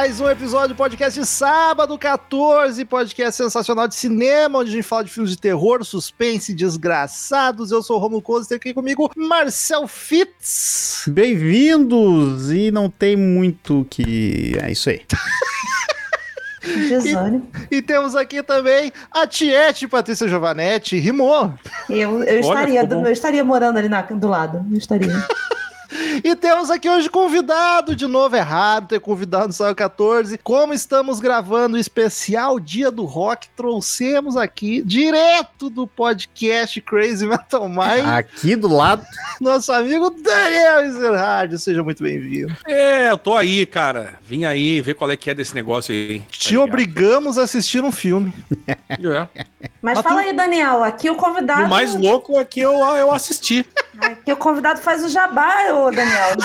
Mais um episódio do podcast Sábado 14, podcast sensacional de cinema, onde a gente fala de filmes de terror, suspense, desgraçados. Eu sou o Romulo Costa, tem aqui comigo Marcel Fitz. Bem-vindos! E não tem muito que. É isso aí. Desânimo. E temos aqui também a Tiete Patrícia Giovanetti. Rimou. Eu, eu, estaria, do- eu estaria morando ali na- do lado. Eu estaria. E temos aqui hoje convidado, de novo, é raro ter convidado no Sábado 14. Como estamos gravando o especial Dia do Rock, trouxemos aqui, direto do podcast Crazy Metal Mind, Aqui do lado. nosso amigo Daniel Ezerhard. Seja muito bem-vindo. É, eu tô aí, cara. Vim aí ver qual é que é desse negócio aí. Te obrigamos a assistir um filme. É. Mas Mas fala tu- aí, Daniel. Aqui o convidado. o mais louco é que eu, eu assisti. Aqui o convidado faz o jabá, ô Daniel.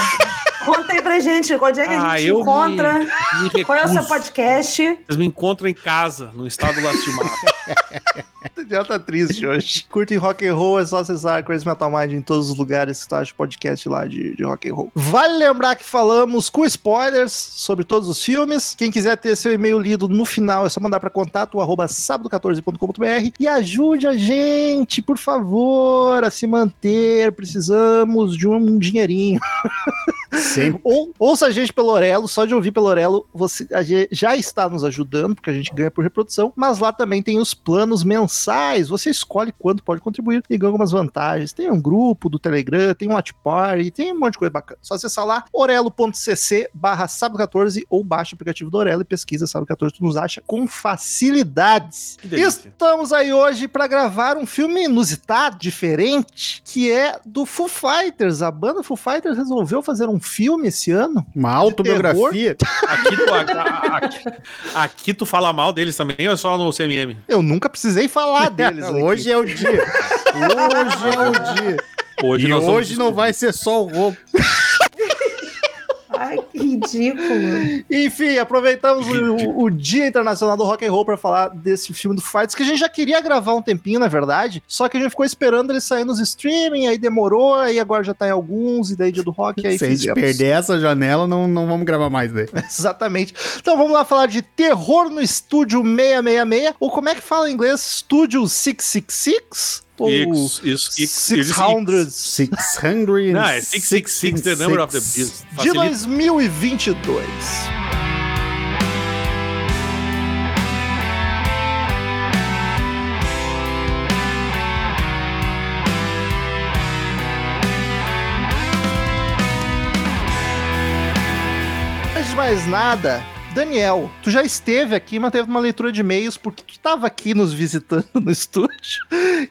Conta aí pra gente. Onde é que a Ah, gente eu encontra? Me, me Qual é o seu podcast? Vocês me encontram em casa, no estado lastimado. Daniel tá triste hoje. Curtem rock and roll, é só acessar Crazy Metal Mind em todos os lugares que tu acha podcast lá de, de rock and roll. Vale lembrar que falamos com spoilers sobre todos os filmes. Quem quiser ter seu e-mail lido no final, é só mandar para contato arroba sábado14.com.br e ajude a gente, por favor, a se manter. Precisamos de um dinheirinho. Sempre. Ou, ouça a gente pelo Orelo, só de ouvir pelo Orelo, você já está nos ajudando, porque a gente ganha por reprodução, mas lá também tem os planos mensais, você escolhe quanto pode contribuir e ganha algumas vantagens. Tem um grupo do Telegram, tem um Watch Party, tem um monte de coisa bacana. Só acessar lá, orelo.cc barra sábado 14 ou baixa o aplicativo do Orelo e pesquisa sábado 14, tu nos acha com facilidades. Estamos aí hoje para gravar um filme inusitado, diferente, que é do Foo Fighters. A banda Foo Fighters resolveu fazer um filme esse ano. Uma autobiografia. Aqui tu, aqui, aqui tu fala mal deles também ou é só no CMM? Eu nunca precisei falar deles. aqui. hoje é o dia. Hoje é o dia. Hoje e nós vamos hoje não vai ser só o roubo. Ridículo. Enfim, aproveitamos o, o Dia Internacional do Rock and Roll para falar desse filme do Foo Fighters, que a gente já queria gravar um tempinho, na verdade, só que a gente ficou esperando ele sair nos streaming, aí demorou, aí agora já tá em alguns, e daí Dia do Rock, aí Se a gente fizemos. perder essa janela, não, não vamos gravar mais daí. Exatamente. Então vamos lá falar de terror no estúdio 666, ou como é que fala em inglês? Estúdio 666? Ou Isso, isso, isso, isso. 600 600 Não, é 666, the number of the beast. de Facilita. 2022. Antes de mais nada, Daniel, tu já esteve aqui, mas teve uma leitura de e-mails, porque tu estava aqui nos visitando no estúdio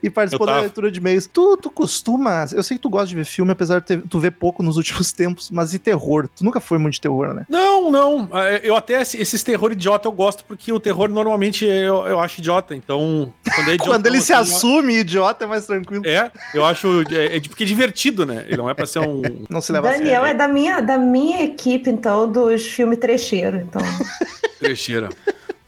e participou da leitura de e-mails. Tu, tu costuma. Eu sei que tu gosta de ver filme, apesar de ter- tu ver pouco nos últimos tempos, mas e terror? Tu nunca foi muito de terror, né? Não, não. É, Eu até, esses terror idiota eu gosto, porque o terror normalmente eu, eu acho idiota. Então, quando é idiota. Quando ele se assume idiota, é mais tranquilo. É, eu acho. É, é porque é divertido, né? Ele não é pra ser um. Não se leva a Daniel sério. é da minha, da minha equipe, então, dos filmes trecheiro. Então, trecheira.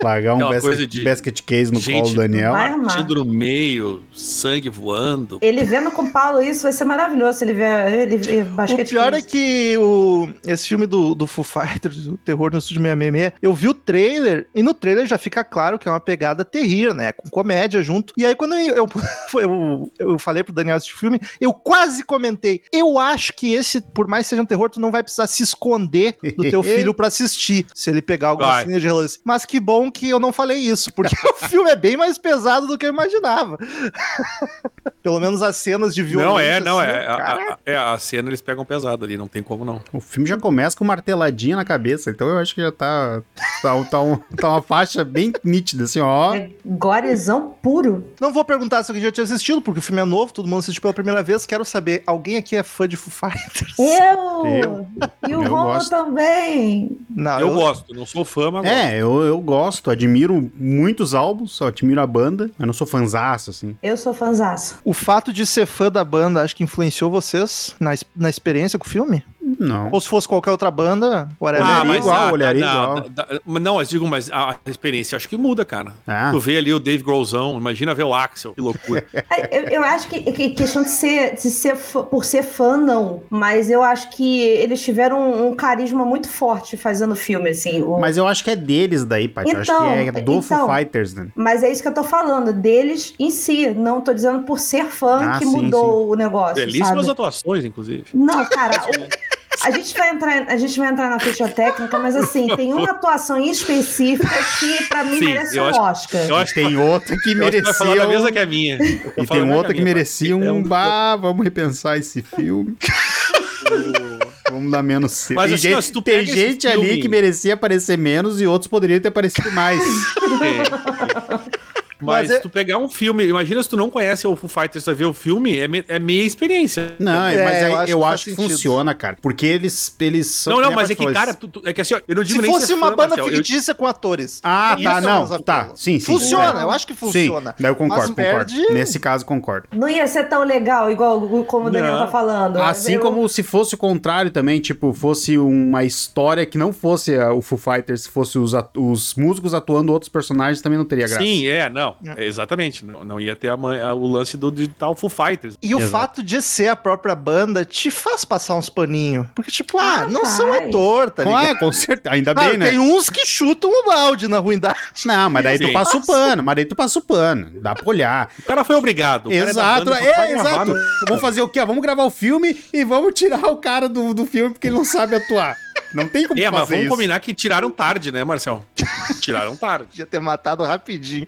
Largar um Aquela basket, coisa de- basket case no Gente, colo do Daniel. Partido no meio, sangue voando. Ele vendo com o Paulo isso vai ser maravilhoso. Se ele ver ele, ver O pior é que o, esse filme do, do Foo Fighters, o Terror no Estúdio 666, eu vi o trailer, e no trailer já fica claro que é uma pegada terrível, né? Com comédia junto. E aí, quando eu, eu, eu, eu falei pro Daniel assistir o filme, eu quase comentei. Eu acho que esse, por mais que seja um terror, tu não vai precisar se esconder do teu filho pra assistir, se ele pegar alguma cena de relance. Mas que bom que eu não falei isso, porque o filme é bem mais pesado do que eu imaginava. Pelo menos as cenas de violência. Não, é, não, assim, é. A, cara, a- é. A cena eles pegam pesado ali, não tem como não. O filme já começa com marteladinha na cabeça, então eu acho que já tá, tá, tá, um- tá uma faixa bem nítida, assim, ó. É gorezão puro. Não vou perguntar se alguém já tinha assistido, porque o filme é novo, todo mundo assistiu pela primeira vez. Quero saber, alguém aqui é fã de Foo Fighters? Eu! Eu. E o Eu Romulo gosto. também. Não, eu, gosto, não sou fã, mas gosto. É, eu, eu gosto, admiro muitos álbuns, só admiro a banda, mas não sou fanzaço, assim. Eu sou fanzaço. O fato de ser fã da banda, acho que influenciou vocês na, na experiência com o filme? Não. Ou se fosse qualquer outra banda, whatever. Olharia igual, olharia não, igual. da- da- não, mas digo, mas a experiência acho que muda, cara. Ah. Tu vê ali o Dave Grohlzão, imagina ver o Axel, que loucura. É, Eu, eu acho que, que questão de ser, de ser fã- por ser fã, não. Mas eu acho que eles tiveram um, um carisma muito forte fazendo o filme, assim. O- Mas eu acho que é deles daí, Paty. eu acho Então, que é do então. Foo Fighters, né? Mas é isso que eu tô falando, deles em si. Não tô dizendo por ser fã Ah, que sim, mudou o negócio. Belíssimas sabe? atuações, inclusive. Não, cara, a gente vai entrar, a gente vai entrar na ficha técnica, mas assim, tem uma atuação em específica que pra mim Sim, merece um acho- Oscar. Eu acho que Tem outra que que vai falar da merecia. mesma um- que a minha. E tem outra que minha, merecia um. é Bah, vamos repensar esse filme. vamos dar menos cedo. Mas Tem, assim, gente, tem gente ali filme- que merecia aparecer menos e outros poderiam ter aparecido mais. É. Mas, Mas é- se tu pegar um filme, imagina se tu não conhece o Foo Fighters, tu vai ver o filme, é, me- é meia experiência. Não, É, mas aí eu eu acho acho, que faz que funciona, cara. Porque eles, eles são. Não, não, mas a é que, cara, tu- tu- é que assim, ó, eu não digo Se nem fosse ser uma fã, banda Marcel, eu- fictícia com atores. Ah, tá, é não. Tá, sim, sim. Funciona, eu acho que funciona. Sim, daí eu concordo, Mas concordo. perde- Nesse caso, concordo. Não ia ser tão legal, igual como o Daniel Não. tá falando. Assim Eu- como se fosse o contrário também, tipo, fosse uma história que não fosse a- o Foo Fighters, se fosse os, atu- os músicos atuando outros personagens, também não teria graça. Sim, é, não. É, exatamente. Não, não ia ter a a- o lance do digital Foo Fighters. E o Exato. fato de ser a própria banda te faz passar uns paninhos. Porque, tipo, ah, Ah, não são ator, tá ligado? Ah, com certeza. Ainda bem, né? Tem uns que chutam o balde na ruindade. Não, mas daí tu Sim. passa o pano, mas daí tu passa o pano. Dá pra olhar. O cara foi obrigado. é Exato, banda, é, exato. Vamos fazer o quê? Vamos gravar o filme e vamos tirar o cara do, do filme porque ele não sabe atuar. Não tem como É, mas vamos isso. combinar que tiraram tarde, né, Marcel? tiraram tarde. Podia ter matado rapidinho.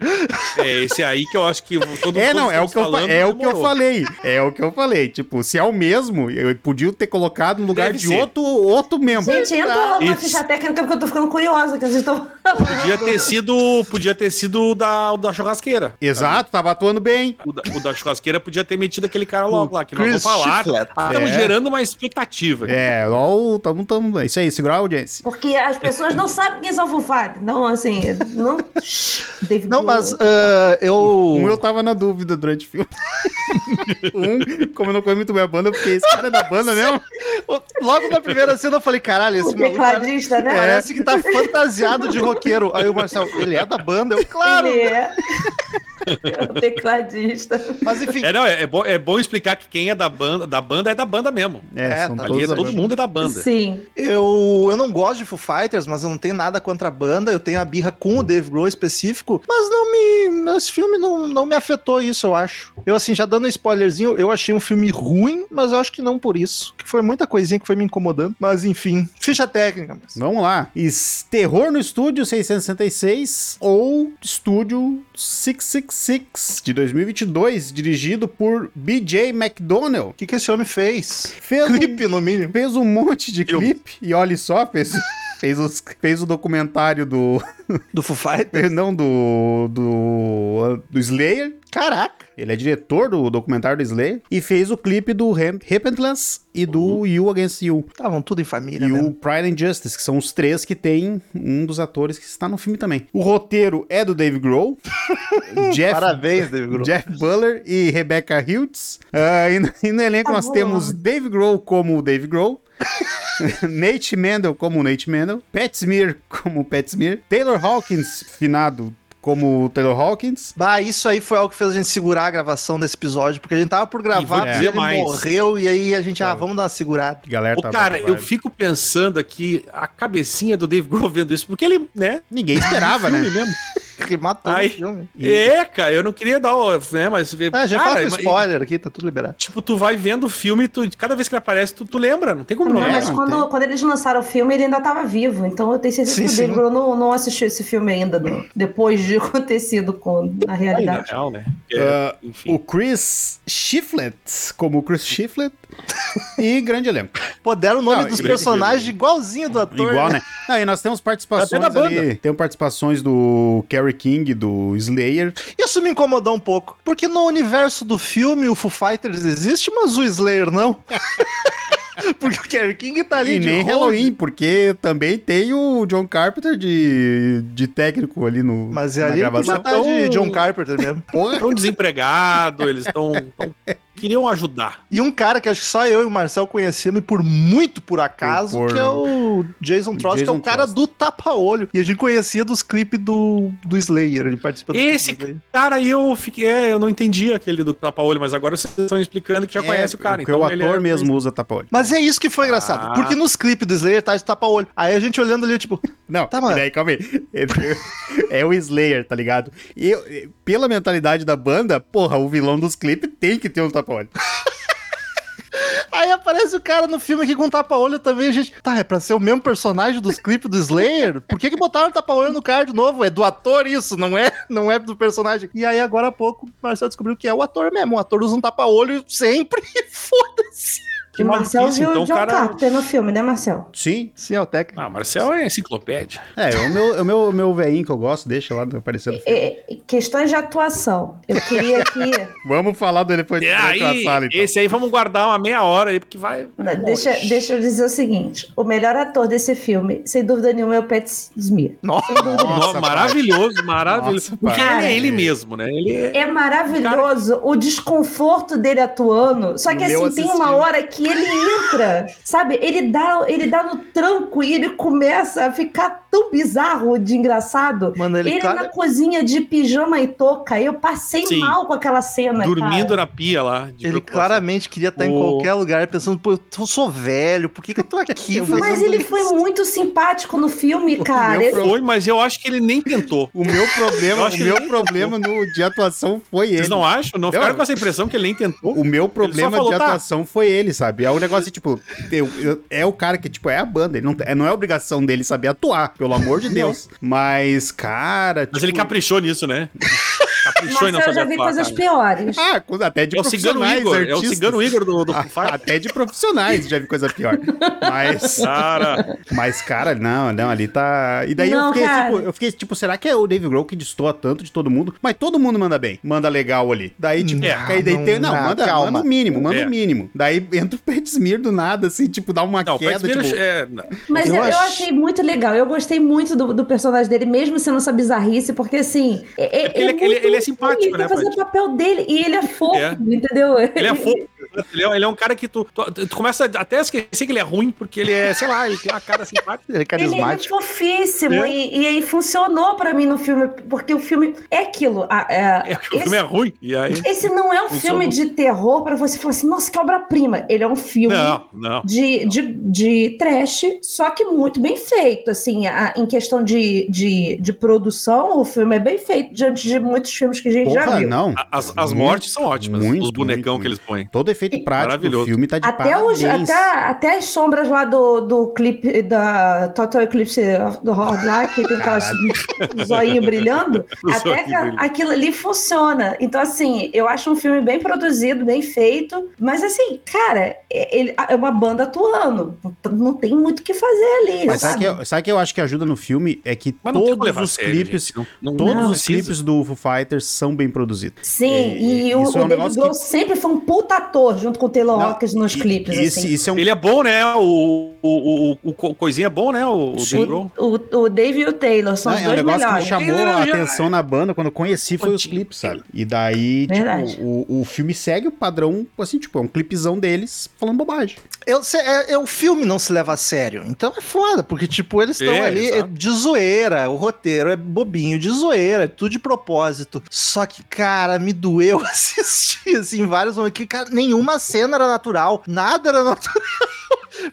É esse aí que eu acho que todo É, todos não, é o estamos que, eu, fa- falando, é o que eu demorou. falei. É o que eu falei. Tipo, se é o mesmo, eu podia ter colocado no lugar Deve de ser. outro, outro membro. Gente, entra lá na ficha técnica porque eu tô ficando curiosa que vocês estão Podia ter sido, podia ter sido o da, o da churrasqueira. Exato, tava atuando bem. O da, o da churrasqueira podia ter metido aquele cara logo lá, que nós Chris vamos falar. Chiflet. Estamos É. gerando uma expectativa. É, ó, tamo, tamo, é isso aí, segurar a audiência. Porque as pessoas não sabem quem são Foo Fighters. Não, assim, não... David Não, mas ah, eu. Um eu tava na dúvida durante o filme. um, como eu não conheço muito bem a banda, porque esse cara é da banda mesmo. Logo na primeira cena eu falei, caralho, esse O maluco tecladista, né? parece que tá fantasiado de roqueiro. Aí o Marcel, ele é da banda? Eu, claro. Ele é. É o tecladista. Mas enfim, É, não, é, é bom, é bom explicar que quem é da banda, da banda é da banda mesmo. É, É, são tá Ali todos da todo banda. mundo é da banda. Sim. eu, eu não gosto de Foo Fighters, mas eu não tenho nada contra a banda. Eu tenho a birra com o Dave Grohl específico, mas não me. Esse filme não, não me afetou isso, eu acho. Eu, assim, já dando um spoilerzinho, eu achei um filme ruim, mas eu acho que não por isso. Que foi muita coisinha que foi me incomodando. Mas enfim, ficha técnica. Mas... Vamos lá. Terror no Estúdio 666 ou Estúdio 666 de 2022, dirigido por BJ McDonnell. O que, que esse homem fez? Fez um, Clipe, no mínimo. fez um monte de clipe e olha só, fez, fez, os- fez o documentário do. Do Foo Fighters. Não, do. do. do Slayer. Caraca. Ele é diretor do documentário do Slayer e fez o clipe do Repentless e do You Against You. Estavam tudo em família, E né? o Pride and Justice, que são os três que tem um dos atores que está no filme também. O roteiro é do Dave Grohl, Jeff, Parabéns, David Grohl. Jeff Buller e Rebecca Hughes. Ah, e, no, elenco Tá nós bom. temos Dave Grohl como o Dave Grohl. Nate Mendel como Nate Mendel, Pat Smear como Pat Smear, Taylor Hawkins, finado como o Taylor Hawkins, Bah, isso aí foi algo que fez a gente segurar a gravação desse episódio, porque a gente tava por gravar, e ele mais. morreu, e aí a gente, ah, vamos dar uma segurada. galera Ô, tá cara, eu fico pensando aqui a cabecinha do Dave Grohl vendo isso, porque ele, né? Ninguém esperava, né? mesmo. Que matou Ai. o filme. É, cara, eu não queria dar o. Né, mas. Ah, já cara, mas- spoiler aqui, tá tudo liberado. Tipo, tu vai vendo o filme, tu, cada vez que ele aparece, tu, tu lembra, não tem como não Não, É, mas não quando, quando eles lançaram o filme, ele ainda tava vivo. Então eu tenho certeza Sim, que o Grohl não, não assistiu esse filme ainda, depois de acontecido com, Aí, na realidade. real, né? É, enfim. O Chris Shiflett, como o Chris Shiflett, e grande elenco. Pô, deram o nome Não, dos personagens igualzinho do ator. Igual, né? Não, e nós temos participações ali. Tem participações do Kerry King, do Slayer. Isso me incomodou um pouco. Porque no universo do filme o Foo Fighters existe, mas o Slayer não. porque o Kerry King tá ali E de nem. Halloween, porque também tem o John Carpenter de, de técnico ali no, Mas é na ali gravação. tá de John Carpenter mesmo. Estão desempregados, eles estão. Queriam ajudar. E um cara que acho que só eu e o Marcel conhecemos, e por muito por acaso, Por- que é o Jason Trost, que é o Jason cara Trost. do tapa-olho. E a gente conhecia dos clipes do, do Slayer, ele participa do Esse cara aí eu fiquei. é, eu não entendi aquele do tapa-olho, mas agora vocês estão explicando que já conhece o cara. É, Porque o ele ator é- mesmo usa tapa-olho. Mas é isso que foi engraçado, Ah. porque nos clipes do Slayer tá de tapa-olho. Aí a gente olhando ali, tipo, Não, Tá, mano. peraí, calma aí. É o Slayer, tá ligado? E eu- pela mentalidade da banda, porra, o vilão dos clipes tem que ter um tapa-olho. Aí aparece o cara no filme aqui com tapa-olho também. Gente, tá, é pra ser o mesmo personagem dos clipes do Slayer? Por que que botaram tapa-olho no cara de novo? É do ator isso, não é, não é do personagem. E aí agora há pouco o Marcelo descobriu que é o ator mesmo. O ator usa um tapa-olho sempre foda-se. E o Marcel maluquice, viu então o John cara- Carpenter no filme, né, Marcel? Sim. Sim, é o técnico. Ah, Marcel é enciclopédia. É, o meu, o meu, o meu veinho que eu gosto, deixa lá aparecendo. É, questões de atuação. Eu queria que. Vamos falar do Elefante É, aí, sala, então. esse aí vamos guardar uma meia hora aí, porque vai. deixa, deixa eu dizer o seguinte: o melhor ator desse filme, sem dúvida nenhuma, é o Pat Smith. Nossa. Nossa, No- maravilhoso, maravilhoso. Nossa, porque ele é ele mesmo, né? Ele é. É maravilhoso o desconforto dele atuando. Só que meu assim, tem uma assistindo. hora que ele entra, sabe? Ele dá, ele dá no tranco e ele começa a ficar tão bizarro de engraçado. Mano, ele, Ele, cara- na cozinha de pijama e touca. Eu passei Sim. mal com aquela cena. Dormindo cara. na pia lá. de ele claramente queria estar em O- qualquer lugar pensando, pô, eu sou velho, por que, que eu tô aqui Mas ele foi isso? muito simpático no filme, cara. Ele- Foi, mas eu acho que ele nem tentou. O meu problema, Eu o acho que meu problema no, de atuação foi ele. Vocês não acham? Não Eu- ficaram com essa impressão que ele nem tentou? O meu problema falou, de tá. atuação foi ele, sabe? É um negócio, tipo, eu- eu- é o cara que, tipo, é a banda. Ele não, é- não é obrigação dele saber atuar, pelo amor de Deus. Mas, cara. Mas tipo, ele caprichou nisso, né? Caprichou em não Marcel, eu já vi coisas cara. piores. Ah, até de É o cigano profissionais, Igor, é o cigano Igor do, do. Até de profissionais já vi coisa pior. Mas, Cara, mas, cara, não, não, ali tá. E daí eu Não, fiquei, cara. tipo, eu fiquei, tipo, será que é o Dave Grohl que destoa tanto de todo mundo? Mas todo mundo manda bem, manda legal ali. Daí, tipo, É, aí daí não, tem, não, não, manda, calma. manda o mínimo, manda É. o mínimo. Daí entra o Pat Smear do nada, assim, tipo, dá uma não, queda, tipo. é. Mas Eu eu, eu acho- achei muito legal. Eu gostei muito do, do personagem dele, mesmo sendo essa bizarrice, porque assim. É, porque ele- ele- ele é simpático, ele né, quer fazer Paty? o papel dele e ele é fofo, É. entendeu? Ele é fofo. Ele é, ele é um cara que tu, tu, tu começa até a esquecer que ele é ruim, porque ele é, sei lá, ele tem uma cara simpática. Ele é Ele é carismático. fofíssimo É. E, e aí funcionou pra mim no filme, porque o filme é aquilo. a- é- É, que o esse, filme é ruim. E aí. esse não é um Funcionou. filme de terror pra você falar assim, nossa, que obra-prima. Ele é um filme Não, não. de, de, de trash, só que muito bem feito. Assim, a- em questão de, de, de produção, o filme é bem feito diante de muitos filmes que a gente já Porra, viu. não. As, as Muito, mortes são ótimas. muito, os bonecão muito, que eles põem. Todo efeito prático do filme tá de Até, os, até, até as sombras lá do, do clipe da Total Eclipse do Hard lá, que tem aquelas zoinho brilhando, O até que aquilo ali funciona. Então, assim, eu acho um filme bem produzido, bem feito, mas assim, cara, é, ele, é uma banda atuando. Não tem muito o que fazer ali. Mas sabe sabe? que, eu- sabe que eu acho que ajuda no filme? É que Mas todos os clipes, gente. Não- não- todos não os clipes do Foo Fighters são bem produzidos. Sim, É, e o, é o um David negócio Grohl que- sempre foi um puta ator junto com o Taylor Hawkins nos E- clipes. Esse, assim. isso é um Ele é bom, né? O, o, o, o, o coisinha é bom, né? O, o. Dave Grohl. O, o Dave e o Taylor são Não, os é um dois negócio que me melhores. chamou a atenção na banda quando eu conheci foi os clipes, sabe? E daí, Verdade. tipo, o, o filme segue o padrão, assim, tipo, é um clipezão deles falando bobagem. Eu, se- é, é, o filme não se leva a sério. Então é foda, porque, tipo, eles estão É, ali é, de zoeira. O roteiro é bobinho, de zoeira, é tudo de propósito. Só que, cara, me doeu assistir, assim, vários momentos. Que, cara, nenhuma cena era natural, nada era natural.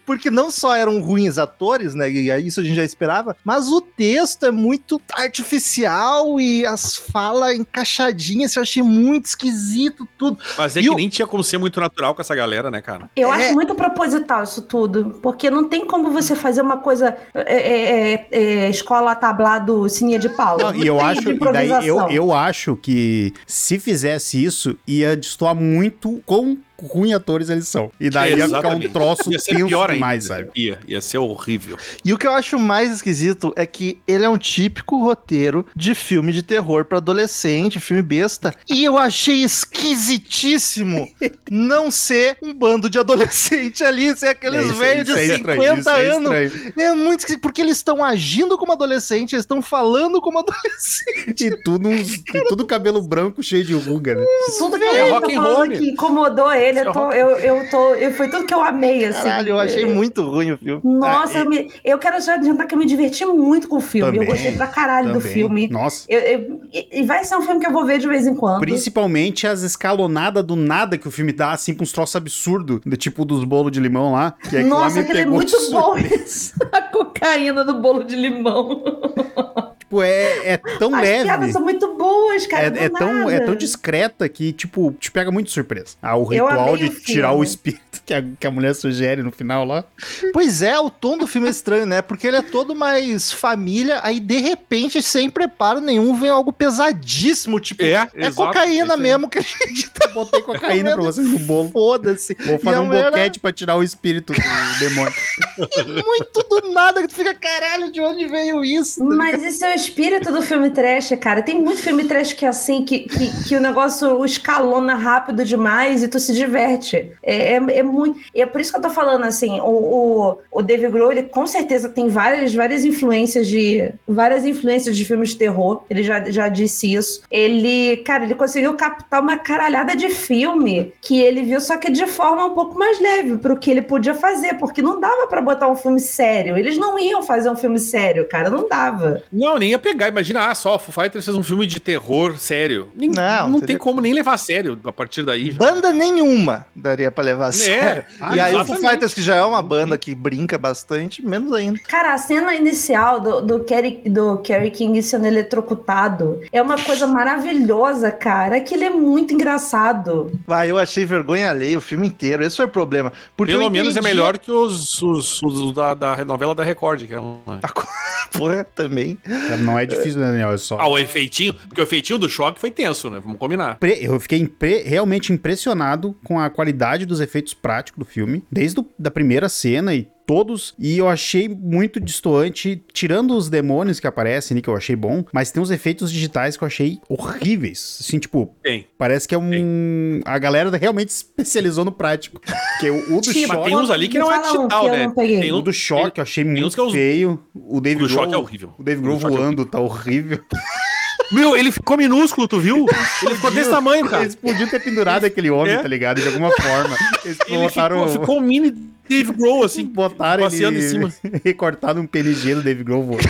Porque não só eram ruins atores, né? E isso a gente já esperava, mas o texto é muito artificial e as falas encaixadinhas, eu achei muito esquisito tudo. Mas é E que o- nem tinha como ser muito natural com essa galera, né, cara? Eu É. acho muito proposital isso tudo, porque não tem como você fazer uma coisa é, é, é, é, escola tablado sininha de pau. Não, e eu acho, e daí eu, eu acho que se fizesse isso, ia destoar muito quão ruim atores eles são. E daí ia ficar um troço tenso pior ainda. demais, sabe? Ia, ia ser horrível. E o que eu acho mais esquisito é que ele é um típico roteiro de filme de terror pra adolescente, filme besta. E eu achei esquisitíssimo não ser um bando de adolescente ali, ser aqueles É, velhos de é estranho, 50 isso é anos. estranho. É muito esquisito, porque eles estão agindo como adolescente, eles estão falando como adolescente. E tudo, uns- e tudo cabelo branco cheio de ruga, né? Tudo que É ele rock and roll. que incomodou ele, eu tô, eu, eu tô, eu, foi tudo que eu amei, assim. Caralho, eu achei muito ruim o filme. Nossa, Ah, eu, me- eu quero já adiantar que eu me diverti muito com o filme. Também, eu gostei pra caralho do Também. filme. Nossa. Eu- eu- e vai ser um filme que eu vou ver de vez em quando. Principalmente as escalonadas do nada que o filme dá, assim, com uns troços absurdos, do tipo dos bolos de limão lá. Que lá Nossa, me aquele é muito bom. A cocaína do bolo de limão. Tipo, é, é tão As leve. piadas são muito boas, cara. do É, é tão, é tão discreta que, tipo, te pega muito surpresa. Ah, o Eu ritual de o tirar o espírito que a, que a mulher sugere no final lá. Pois é, o tom do filme é estranho, né? Porque ele é todo mais família, aí de repente, sem preparo nenhum, vem algo pesadíssimo, tipo, É, é exato, cocaína isso aí. mesmo que a gente tá Botei cocaína pra vocês no bolo. foda-se. Vou fazer um mulher boquete pra tirar o espírito do demônio. é muito do nada, que tu fica, caralho, de onde veio isso? Mas esse é o espírito do filme trash, cara. Tem muito filme trash que é assim, que, que, que o negócio escalona rápido demais e tu se diverte. É, é, é muito. É por isso que eu tô falando assim, o, o, o David Grohl, ele com certeza tem várias, várias influências de. várias influências de filmes de terror. Ele já, já disse isso. Ele, cara, ele conseguiu captar uma caralhada de filme que ele viu, só que de forma um pouco mais leve pro que ele podia fazer, porque não dava pra botar um filme sério. Eles não iam fazer um filme sério, cara, não dava. Não, nem ia pegar. Imagina, ah, só o Foo Fighters fez um filme de terror sério. Nem- Não, não, tem como nem levar a sério a partir daí. Banda nenhuma daria pra levar a sério. Ah, e aí o Foo. Fighters, que já é uma banda que brinca bastante, menos ainda. Cara, a cena inicial do, do, Kerry, do Kerry King sendo eletrocutado é uma coisa maravilhosa, cara. Que ele é muito engraçado. Vai, eu achei vergonha alheia o filme inteiro. Esse foi o problema. Porque Pelo menos é melhor que os, os, os da, da novela da Record, que é uma... Porra, também. Não é difícil, né, Daniel? É só. Ah, o efeitinho, porque o efeitinho do choque foi tenso, né? Vamos combinar. Eu fiquei impre- realmente impressionado com a qualidade dos efeitos práticos do filme, desde a da primeira cena e todos, e eu achei muito distoante, tirando os demônios que aparecem ali, que eu achei bom, mas tem uns efeitos digitais que eu achei horríveis, assim, tipo, Tem. parece que é um... A galera realmente se especializou no prático, porque o, o do Sim, Mas choque... tem uns ali que não é fala um digital, que eu né? não. Tem O do choque eu achei uns muito que é feio. O O David do choque é Grohl, horrível. o David O do Grohl choque é voando tá horrível. Meu, ele ficou minúsculo, tu viu? Ele ficou desse tamanho, cara. Eles podiam ter pendurado aquele homem, É? tá ligado? De alguma forma. Eles Ele botaram... ficou, ficou um mini Dave Grohl, assim. Botaram passeando ele em cima. recortado um PNG do David Grohl voando.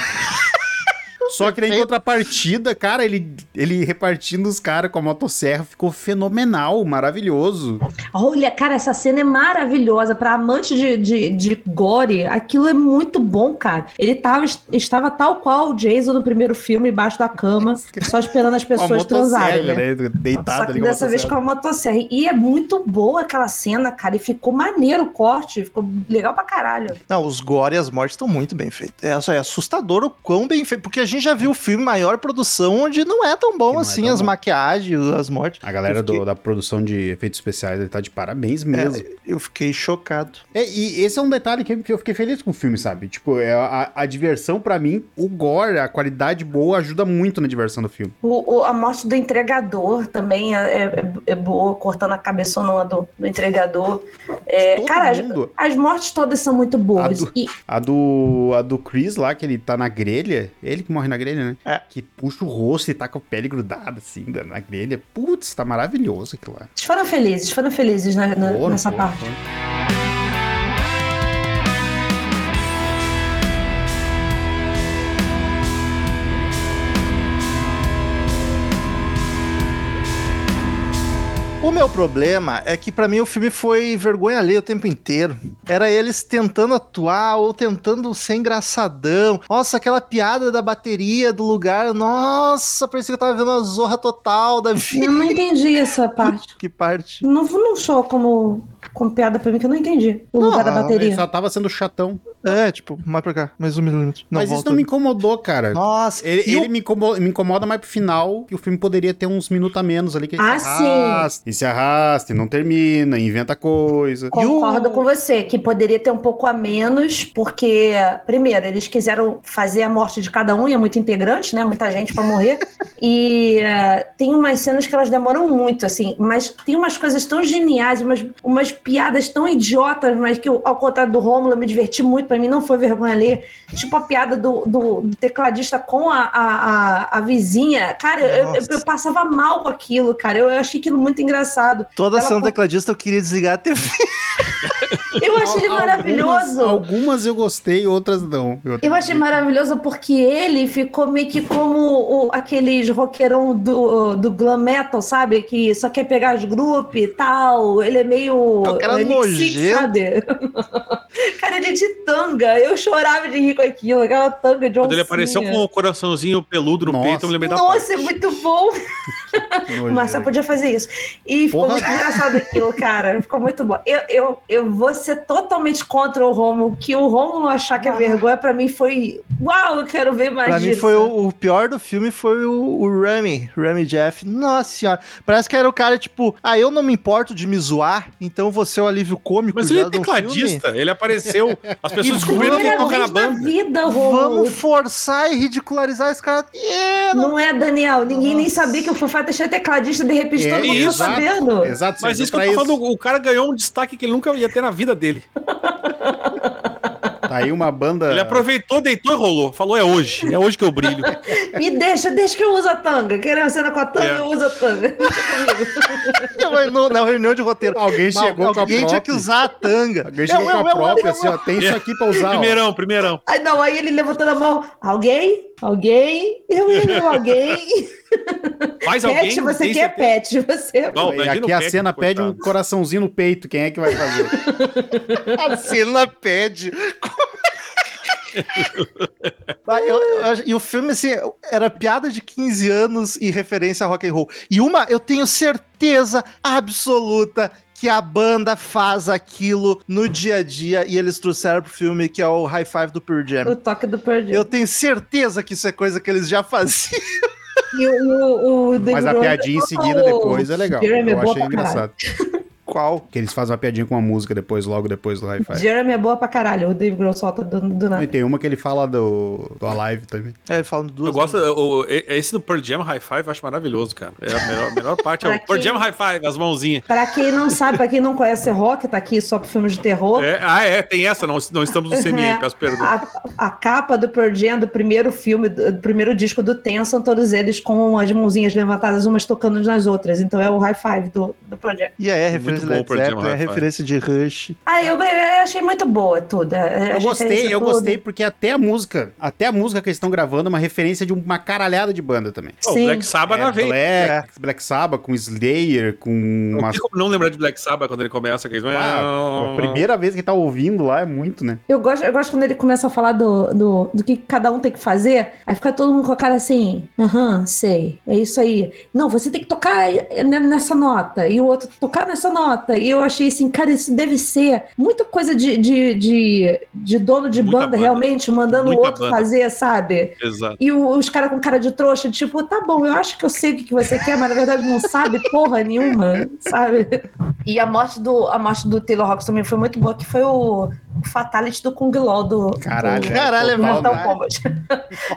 Só que em contrapartida, cara, ele, ele repartindo os caras com a motosserra ficou fenomenal, maravilhoso. Olha, cara, essa cena é maravilhosa. Pra amante de, de, de gore, aquilo é muito bom, cara. Ele tava, estava tal qual o Jason no primeiro filme, embaixo da cama, só esperando as Com a pessoas transarem, né? né? Só Deitado que ali com a dessa vez com a motosserra. E é muito boa aquela cena, cara. E ficou maneiro o corte. Ficou legal pra caralho. Não, os gore e as mortes estão muito bem feitos. É, é assustador o quão bem feito. Porque a gente já viu o filme maior produção onde não é tão bom Que é assim, tão as bom. maquiagens, as mortes. A galera fiquei- do- da produção de efeitos especiais ele tá de parabéns mesmo. É, eu fiquei chocado. É, e esse é um detalhe que, eu fiquei feliz com o filme, sabe? Tipo, é a, a diversão, pra mim, o gore, a qualidade boa, ajuda muito na diversão do filme. O, o- a morte do entregador também é, é- é boa, cortando a cabeçona do, do entregador. É, cara, as, as mortes todas são muito boas. A do- E A do, a do Chris lá, que ele tá na grelha, ele que morre na grelha, né? É. Que puxa o rosto e tá com a pele grudada, assim, na grelha. Putz, tá maravilhoso aquilo lá. eles foram felizes, foram felizes na- na- Foram, nessa foram, parte. foram. O meu problema é que pra mim o filme foi vergonha alheia o tempo inteiro. Era eles tentando atuar ou tentando ser engraçadão. Nossa, aquela piada da bateria do lugar. Nossa, parecia que eu tava vendo a zorra total da vida. Eu não entendi essa parte. Que parte. Não, não show como, como piada pra mim, que eu não entendi o Não, lugar da ele Ele bateria. só tava sendo chatão. É, tipo, mais pra cá, mais um milímetro. Não, Mas isso volta. não me incomodou, cara. Nossa, Ele, o- ele me, incomoda, me incomoda mais pro final, que o filme poderia ter uns minutos a menos ali, que Ah, se sim. arrasta, e se arrasta, e não termina, e inventa coisa. Concordo o- com você, que poderia ter um pouco a menos, porque, primeiro, eles quiseram fazer a morte de cada um, e é muito integrante, né? Muita gente pra morrer. e eh, tem umas cenas que elas demoram muito, assim, mas tem umas coisas tão geniais, umas, umas piadas tão idiotas, mas que, eu, ao contrário do Rômulo, eu me diverti muito, pra mim não foi vergonha ler. Tipo a piada do, do- tecladista com a, a, a, vizinha. Cara, eu, eu, eu passava mal com aquilo, cara. Eu, eu achei aquilo muito engraçado. toda Ela ação com- tecladista eu queria desligar a TV. Eu achei ele maravilhoso. Algumas, algumas eu gostei, outras não. Eu achei maravilhoso porque ele ficou meio que como o, aqueles roqueirão do, do glam metal, sabe? Que só quer pegar os grupos e tal. Ele é meio. É um cara Six, nojento. sabe? cara, ele é de tanga. Eu chorava de rir com aquilo, aquela tanga de Quando ele oncinha. apareceu com o coraçãozinho peludo no Nossa. peito, eu me lembrei da Nossa, é parte. muito bom. O Marcelo podia fazer isso. E ficou Porra. muito engraçado aquilo, cara. Ficou muito bom. Eu, eu, eu vou ser totalmente contra o Romulo, que o Romulo achar que é vergonha, pra mim foi. Uau, eu quero ver mais Pra disso. mim foi o, o pior do filme foi o, o Remy, Remy Jeff. Nossa senhora, parece que era o cara tipo, ah, eu não me importo de me zoar, então você é o alívio cômico Mas ele é tecladista, ele apareceu, as pessoas descobriram que ele toca na banda. vida, filme. Romulo. Vamos forçar e ridicularizar esse cara. É, não- Não é, Daniel. Ninguém nem sabia que o Foo Fighters tinha tecladista, de repente É, todo mundo tá exato. sabendo. Exato, Mas isso que eu tô falando, o cara ganhou um destaque que ele nunca ia ter na vida dele. Tá aí uma banda. Ele aproveitou, deitou e rolou. Falou, é hoje. É hoje que eu brilho. Me deixa, deixa que eu uso a tanga. Querendo cena com a tanga, É. eu uso a tanga. Na reunião de roteiro. Alguém Mal- chegou com a alguém tinha que própria. usar a tanga. Alguém chegou Eu, com eu, a eu, própria, eu, assim, ó, tem isso aqui pra usar. ó. primeirão, primeirão. Aí não, aí ele levantando a mão. Alguém? Alguém? Eu, eu, alguém? Mais alguém? Pet, você quer certeza? pet, você. Não, E aqui a cena pede um coraçãozinho no peito. Quem é que vai fazer? A cena pede. Eu- eu- e o filme, assim, era piada de 15 anos e referência a rock and roll. E uma, eu tenho certeza absoluta que a banda faz aquilo no dia a dia e eles trouxeram pro filme que é o High Five do Pearl Jam. O toque do Pearl Jam. Eu tenho certeza que isso é coisa que eles já faziam. E o, o, o Mas a piadinha em seguida depois é legal. Jeremy é Eu achei engraçado. Qual? Que eles fazem uma piadinha com a música depois, logo depois do Hi-Fi. Jeremy é boa pra caralho. O Dave Grohl solta do, do E nada. tem uma que ele fala do, do Alive também. É, falando duas. Eu gosto, o- o- esse do Pearl Jam High Five eu acho maravilhoso, cara. É a melhor, a melhor parte, é o Pearl Jam High Five, as mãozinhas. Pra quem não sabe, pra quem não conhece rock, tá aqui só pro filme de terror. É, ah, é, tem essa, não, não estamos no CMM, É, peço perdão. A, a capa do Pearl Jam, do primeiro filme, do, do primeiro disco do Ten, são todos eles com as mãozinhas levantadas, umas tocando nas outras. Então é o high five do, do Jam. E é, referência bom Led Zeppelin, é referência de Rush. Ah, eu, eu achei muito boa tudo. é, Eu gostei, eu gostei porque até a música, até a música que eles estão gravando é uma referência de uma caralhada de banda também. Sim. Black Sabbath na É, veia. Black, Black Sabbath com Slayer, com Não como não lembrar de Black Sabbath quando ele começa. Que eles... Ah, a primeira vez que tá ouvindo lá é muito, né? Eu gosto, eu gosto quando ele começa a falar do, do, do que cada um tem que fazer, aí fica todo mundo com a cara assim, aham, sei, é isso aí. Não, você tem que tocar ne- nessa nota, e o outro tocar nessa nota. E eu achei assim, cara, isso deve ser muita coisa de, de, de, de dono de banda, banda. realmente, mandando o outro banda. fazer, sabe? Exato. E o- os caras com cara de trouxa, tipo, tá bom, eu acho que eu sei o que, que você quer, mas na verdade não sabe porra nenhuma, sabe? E a morte do, a morte do Taylor Hawkins também foi muito boa, que foi o, o Fatality do Kung Lao do, Caralho, do, é, Caralho, é do Mortal verdade. Kombat.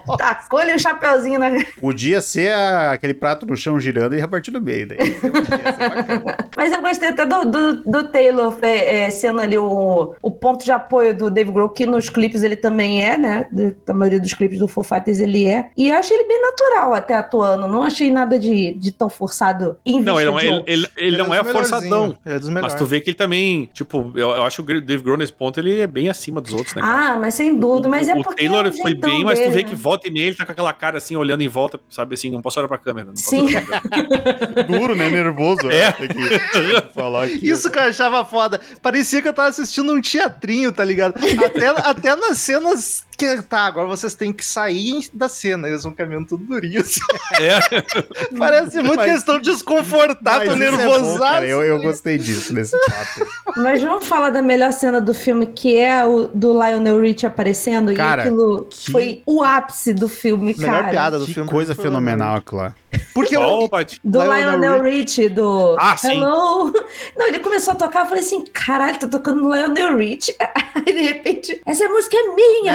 Tacou-lhe o chapeuzinho na... Podia ser a- aquele prato no chão girando e repartir no meio. Daí. Ser bacana. Mas eu gostei até do, do, do Taylor é, é, sendo ali o, o ponto de apoio do Dave Grohl, que nos clipes ele também é, né? De, da maioria dos clipes do Foo Fighters ele é. E eu achei ele bem natural até atuando. Não achei nada de, de tão forçado. em Não, ele não é, de ele, ele- ele não é melhorzinhos, forçadão. Ele é dos Mas tu vê que ele também, tipo, eu, eu acho que o Dave Grohl nesse ponto ele é bem acima dos outros, né? cara? Ah, mas sem dúvida. Mas é o porque. Taylor é o foi bem, mas tu vê né? que volta e meia ele tá com aquela cara assim, olhando em volta, sabe assim, não posso olhar pra câmera. Não posso Sim. olhar pra câmera. Duro, né? Nervoso. É. Que falar aqui. Isso que eu achava foda. Parecia que eu tava assistindo um teatrinho, tá ligado? Até, até nas cenas que. Tá, agora vocês têm que sair da cena. Eles vão caminhando tudo durinho. assim. É. Parece muito Mas- questão de desconfortar, Mas tô isso é bom, eu, eu gostei disso, nesse fato. Mas vamos falar da melhor cena do filme, que é o do Lionel Rich aparecendo. Cara, e aquilo que- foi o ápice do filme, Melhor cara. piada do Que filme. coisa fenomenal aquilo Porque eu, Qual, Paty? Do Lionel Lionel Rich, do Ah, sim. Hello. Não, ele começou a tocar, eu falei assim, caralho, tá tocando Lionel Rich. Aí, de repente, essa música é minha.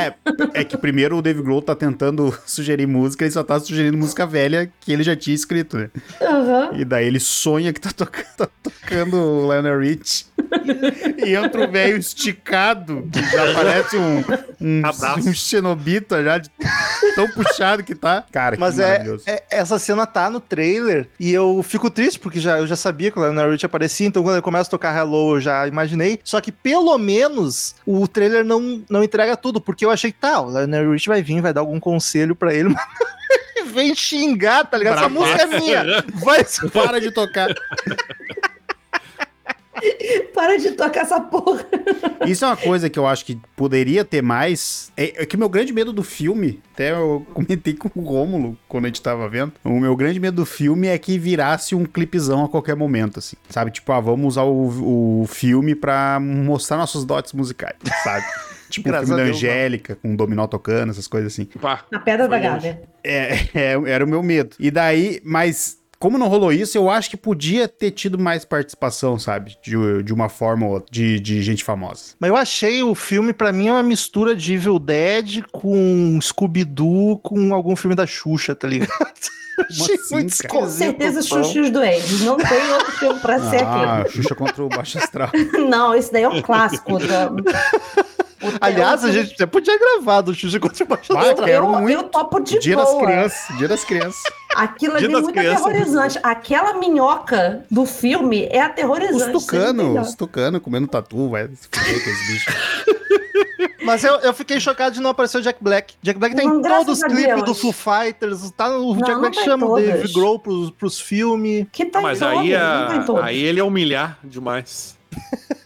É, é que primeiro o Dave Grohl tá tentando sugerir música, ele só tá sugerindo música velha que ele já tinha escrito, né? Aham. E daí ele sonha que tá, toca- tá tocando o Lionel Rich. E entra o velho esticado, que já parece um, um, Abraço. um xenobita já, de tão puxado que tá. Cara, Mas que é, maravilhoso. é- essa cena tá no trailer e eu fico triste porque já, eu já sabia que o Lionel Rich aparecia, então quando ele começa a tocar Hello eu já imaginei. Só que pelo menos o trailer não, não entrega tudo, porque eu achei que tá, o Lionel Rich vai vir, vai dar algum conselho pra ele, mas vem xingar, tá ligado? Essa música é minha. Vai Para de tocar. Para de tocar essa porra. Isso é uma coisa que eu acho que poderia ter mais. É, é que o meu grande medo do filme, até eu comentei com o Rômulo quando a gente tava vendo. O meu grande medo do filme é que virasse um clipezão a qualquer momento, assim. Sabe? Tipo, ah, vamos usar o, o filme pra mostrar nossos dotes musicais, sabe? Tipo o Graças filme da. Angélica, com o Dominó tocando, essas coisas assim. Pá. Na pedra da. Gávea. É, é, era o meu medo. E daí, mas como não rolou isso, eu acho que podia ter tido mais participação, sabe? De, de uma forma ou outra, de, de gente famosa. Mas eu achei o filme, pra mim, é uma mistura de Evil Dead com Scooby-Doo com algum filme da Xuxa, tá ligado? achei assim, muito cara? Com certeza, pão. Xuxa e os Duendes. Não tem outro filme pra ser Ah, Xuxa contra o Baixo Astral. aquele. Não, esse daí é um clássico. Da... Aliás, a gente já podia gravar do Xuxa contra o Baixo Vai, Astral. quero eu, muito. eu topo de Dia boa. das crianças. Dia das crianças. Aquilo ali é muito crianças. aterrorizante. Aquela minhoca do filme é Os aterrorizante. sem tucanos, dúvida. os tucanos comendo tatu, vai se fuder com esses bichos. Mas eu, eu fiquei chocado de não aparecer o Jack Black. Jack Black tá em Não, graças todos os clipes do Foo Fighters. Tá no, o Não, Jack não Black tá chama o. Dave Grohl pros, pros filmes. Que tá Ah, mas em todos, aí, tá em a, todos. aí ele é humilhar demais.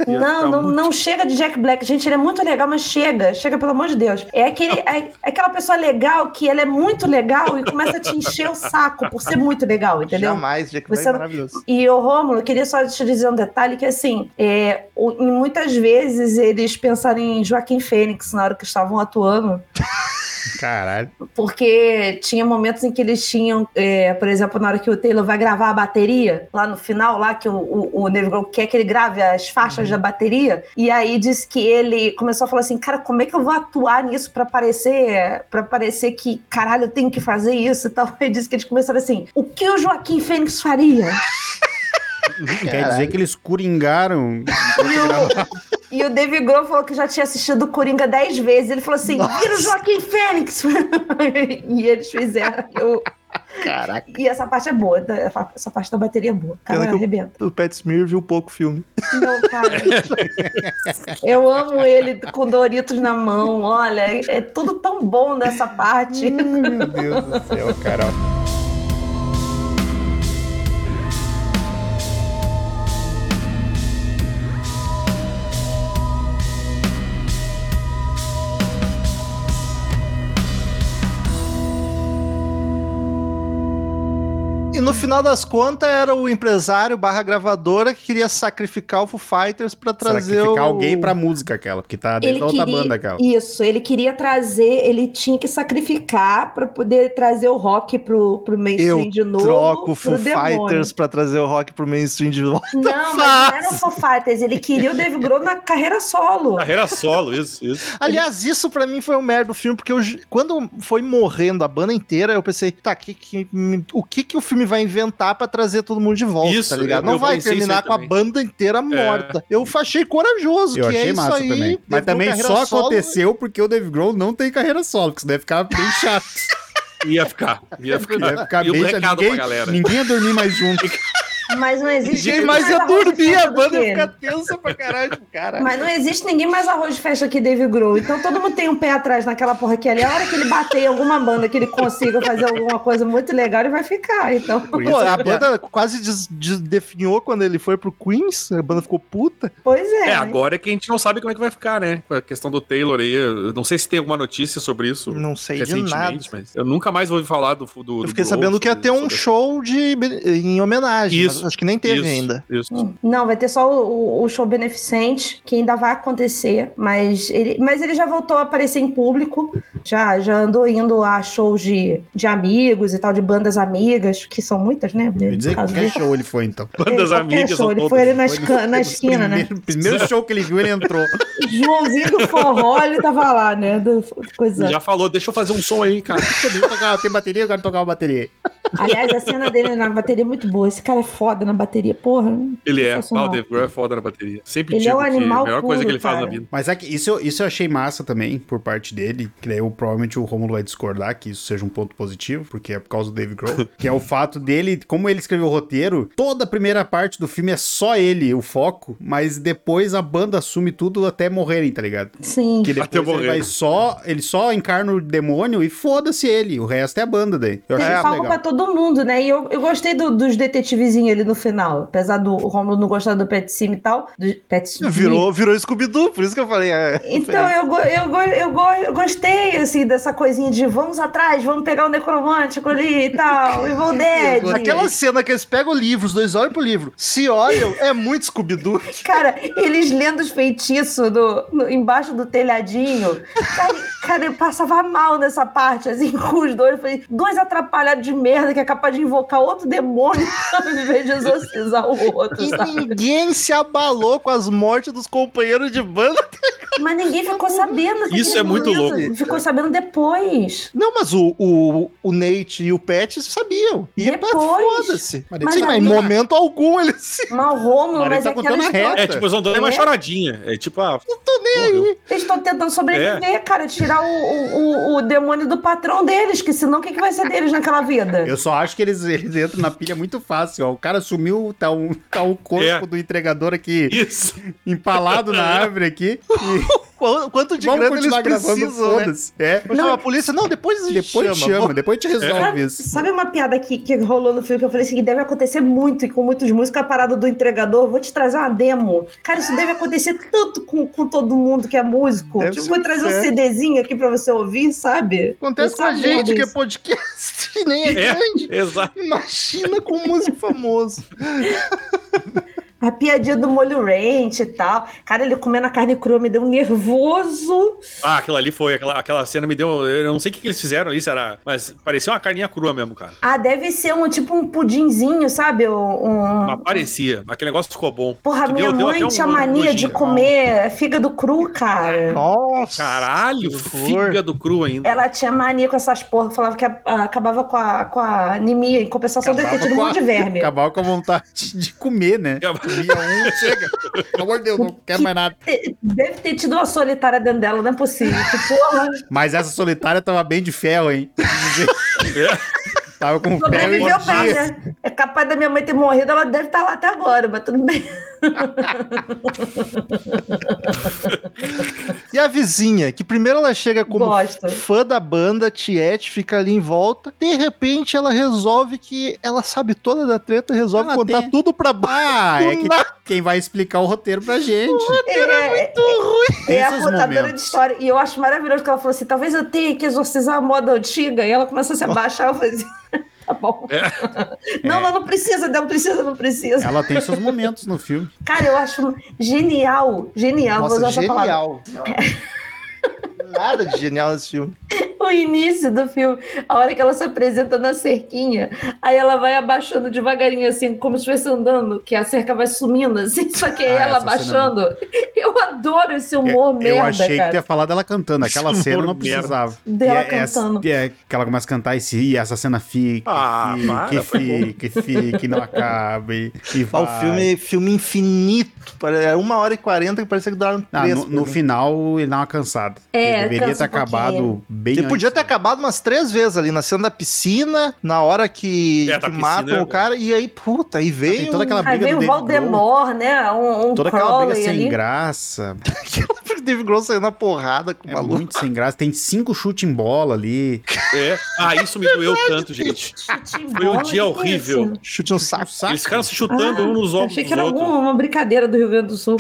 Não, não, muito- não chega de Jack Black. Gente, ele é muito legal, mas chega. Chega, pelo amor de Deus. É, aquele, é, é aquela pessoa legal que ela é muito legal e começa a te encher o saco por ser muito legal, entendeu? Jamais, Jack Black Você é maravilhoso. E o Rômulo, eu queria só te dizer um detalhe que assim, é, muitas vezes eles pensaram em Joaquim Fênix na hora que estavam atuando, Caralho. porque tinha momentos em que eles tinham, é, por exemplo, na hora que o Taylor vai gravar a bateria, lá no final, lá que o, o, quer que ele grave as faixas da bateria, e aí disse que ele começou a falar assim, cara, como é que eu vou atuar nisso pra parecer, para parecer que, caralho, eu tenho que fazer isso e tal. Ele disse que eles começaram assim, o que o Joaquim Fênix faria? Quer dizer que eles coringaram. E o, e o Dave Grohl falou que já tinha assistido o Coringa dez vezes. Ele falou assim: vira o Joaquim Fênix! e eles fizeram. Eu... Caraca. E essa parte é boa, tá? essa parte da bateria é boa. Cara, Pena arrebenta. O Pat Smear viu pouco filme. Não, cara. Eu amo ele com Doritos na mão. Olha, é tudo tão bom nessa parte. Meu Deus do céu, cara. Final das contas era o empresário barra gravadora que queria sacrificar o Foo Fighters pra trazer Sacrificar o... alguém pra música aquela, porque tá dentro Ele da outra queria, banda aquela. isso, ele queria trazer, ele tinha que sacrificar para poder trazer o rock pro, pro mainstream Eu de novo. troco o Foo demônio. Fighters pra trazer o rock pro mainstream de volta. Não, mas não era o Foo Fighters, ele queria o Dave Grohl na carreira solo. Carreira solo, isso, isso. Aliás, isso pra mim foi um merda do filme, porque eu, quando foi morrendo a banda inteira, eu pensei, tá, que, que, o que que o filme vai inventar pra trazer todo mundo de volta, Isso, tá ligado? eu- Não eu vai terminar com a banda inteira morta. Eu achei corajoso, Eu que é achei isso massa aí. também. Mas também só solo. aconteceu porque o Dave Grohl não tem carreira solo, que isso deve ficar bem chato. Ia ficar. Ia ficar. Deve ficar e bem recado ninguém, pra galera. ninguém ia dormir mais junto. Mas não existe Ninguém ninguém mais ia arroz de dormir, festa a banda ficar tensa pra caralho, cara. Mas não existe ninguém mais arroz de festa que Dave Grohl. Então todo mundo tem um pé atrás naquela porra que ali. A hora que ele bater em alguma banda que ele consiga fazer alguma coisa muito legal, ele vai ficar. Então, isso a que- banda quase des- desdefinhou quando ele foi pro Queens, a banda ficou puta. pois é. É, agora é que a gente não sabe como é que vai ficar, né? A questão do Taylor aí. Eu não sei se tem alguma notícia sobre isso. Não sei de nada. recentemente, mas eu nunca mais ouvi falar do. do Eu fiquei sabendo que ia ter um show de, em homenagem, Isso, mas acho que nem teve isso, ainda. Isso. Não, vai ter só o, o show beneficente, que ainda vai acontecer, mas ele, mas ele já voltou a aparecer em público, já, já andou indo a shows de, de amigos e tal, de bandas amigas, que são muitas, né? Eu dizer que caso qualquer dele. show ele foi, então. Bandas Qualquer amigas show, Ele foi ali na, esca- na esquina, né? primeiro, Primeiro show que ele viu, ele entrou. Joãozinho do forró, ele tava lá, né? Do, coisa. Já falou, deixa eu fazer um som aí, cara. Deixa eu tocar, tem bateria, eu quero tocar uma bateria. Aliás, a cena dele na bateria é muito boa. Esse cara é foda na bateria, porra. Ele é. Ah, o Dave Grohl é foda na bateria. Sempre Ele é digo um que animal a melhor coisa puro, que ele faz cara. na vida. Mas é que isso, eu- isso eu achei massa também, por parte dele, que daí eu, provavelmente o Romulo vai discordar que isso seja um ponto positivo, porque é por causa do Dave Grohl, que é o fato dele, como ele escreveu o roteiro, toda a primeira parte do filme é só ele, o foco, mas depois a banda assume tudo até morrerem, tá ligado? Sim. Que Até depois ele morrer. vai só, ele só encarna o demônio e foda-se ele, o resto é a banda daí. Eu Ele legal. pra todo mundo, né? E eu, eu gostei do- dos detetivezinhos no final. Apesar do Romulo não gostar do Pet Sim e tal. Do Pet Sim. Virou, virou Scooby-Doo, por isso que eu falei. é, Então eu, eu, eu, eu gostei, assim, dessa coisinha de vamos atrás, vamos pegar o necromântico ali e tal, Evil Dead. Aquela cena que eles pegam o livro, os dois olham pro livro, se olham, é muito Scooby-Doo. Cara, eles lendo os feitiços do, no- embaixo do telhadinho. Cara, cara, eu passava mal nessa parte, assim, com os dois. Eu falei, dois atrapalhados de merda que é capaz de invocar outro demônio de exorcizar o outro, E sabe? ninguém se abalou com as mortes dos companheiros de banda. Mas ninguém ficou sabendo. Isso é muito louco. Ficou sabendo depois. Não, mas o, o, o Nate e o Pet sabiam. E Depois. foda-se. Mas Mas Sim, mas em aí- momento algum eles se. Mal Rômulo, mas ele é tá aquela contando a reta. É, tipo, eles vão dando uma É. choradinha. É tipo, ah, Tô nem aí. morreu. Eles estão tentando sobreviver, É. cara, tirar o, o, o- o demônio do patrão deles, que senão o que, que vai ser deles naquela vida? Eu só acho que eles, eles entram na pilha muito fácil, ó. O cara sumiu, tá, um, tá o corpo É. do entregador aqui Isso. empalado na árvore aqui. E Quanto de vamos grana eles precisam, né? É. Chamar a polícia? Não, depois a gente Depois chama, Vou- depois te resolve Sabe, isso. sabe uma piada que, que rolou no filme que eu falei assim, que deve acontecer muito e com muitos músicos, a parada do entregador, vou te trazer uma demo. Cara, isso deve acontecer tanto com, com todo mundo que é músico. Deve tipo, vou trazer um. CDzinho aqui pra você ouvir, sabe? Acontece com a gente que é podcast e nem é, É. grande. Exato. Imagina com um músico famoso. A piadinha do molho ranch e tal. Cara, ele comendo a carne crua me deu um nervoso. Ah, aquilo ali foi. Aquela, aquela cena me deu. Eu não sei o que, que eles fizeram ali, será? Mas parecia uma carninha crua mesmo, cara. Ah, deve ser um tipo um pudinzinho, sabe? Um, Mas parecia. Aquele negócio ficou bom. Porra, Que minha deu- deu mãe até tinha um mania de comer fígado cru, cara. Nossa. Caralho, fígado cru ainda. Ela tinha mania com essas porra, falava que a- a- acabava com a, com a anemia, em compensação deve ter tido um monte de verme. Acabava com a vontade de comer, né? Acabava- Comia um, chega. Pelo amor de Deus, não quero mais nada. Deve ter tido uma solitária dentro dela, não é possível. Que porra, Mas essa solitária tava bem de ferro, hein? É. Tava com ferro e sobreviveu bem, né? É capaz da minha mãe ter morrido, ela deve estar lá até agora, mas tudo bem. E a vizinha, que primeiro ela chega como Gosto. fã da banda, Tiete, fica ali em volta. De repente ela resolve que ela sabe toda da treta, resolve Ela contar tem- tudo pra banda. Ah, é que quem vai explicar o roteiro pra gente. É, Muito ruim. Tem é a contadora de história. E eu acho maravilhoso que ela falou assim: talvez eu tenha que exorcizar a moda antiga. E ela começou a se abaixar. Eu falei assim: tá bom. Não, não, não precisa, não precisa, não precisa. Ela tem seus momentos no filme. Cara, eu acho genial. Genial, vou usar Nossa, essa palavra. Nada de genial nesse filme. O início do filme, a hora que ela se apresenta na cerquinha, aí ela vai abaixando devagarinho, assim, como se estivesse andando, que a cerca vai sumindo, assim, só que aí Ah, ela cena abaixando. Eu adoro esse humor eu merda, achei que cara. tu ia falar dela cantando. Aquela Humor cena não precisava. Dela E é- cantando. é que ela começa a cantar e se e essa cena fica, Ah, fica, para, que fica, que fica, que não acabe. E Ah, vai. o filme, filme infinito. É uma hora e quarenta que parecia que duraram Ah, três. no, no final ele dá uma cansada. É, ele deveria ter um acabado pouquinho. bem Ele antes, podia ter né? acabado umas três vezes ali, na cena da piscina, na hora que, É, que matam piscina, o cara, e aí, puta, aí veio. Tem toda aquela Aí briga vem do o Grohl. Voldemort, né? Um, um Toda aquela briga sem ali. graça. o David Grohl saindo na porrada com o É maluco. muito sem graça. Tem cinco chutes em bola ali. É. Ah, isso me doeu tanto, gente. Chute em Foi um dia é horrível. Chute no saco. Saco. Eles ficaram se chutando um nos Ah, ombros achei que era alguma uma brincadeira do Rio Grande do Sul.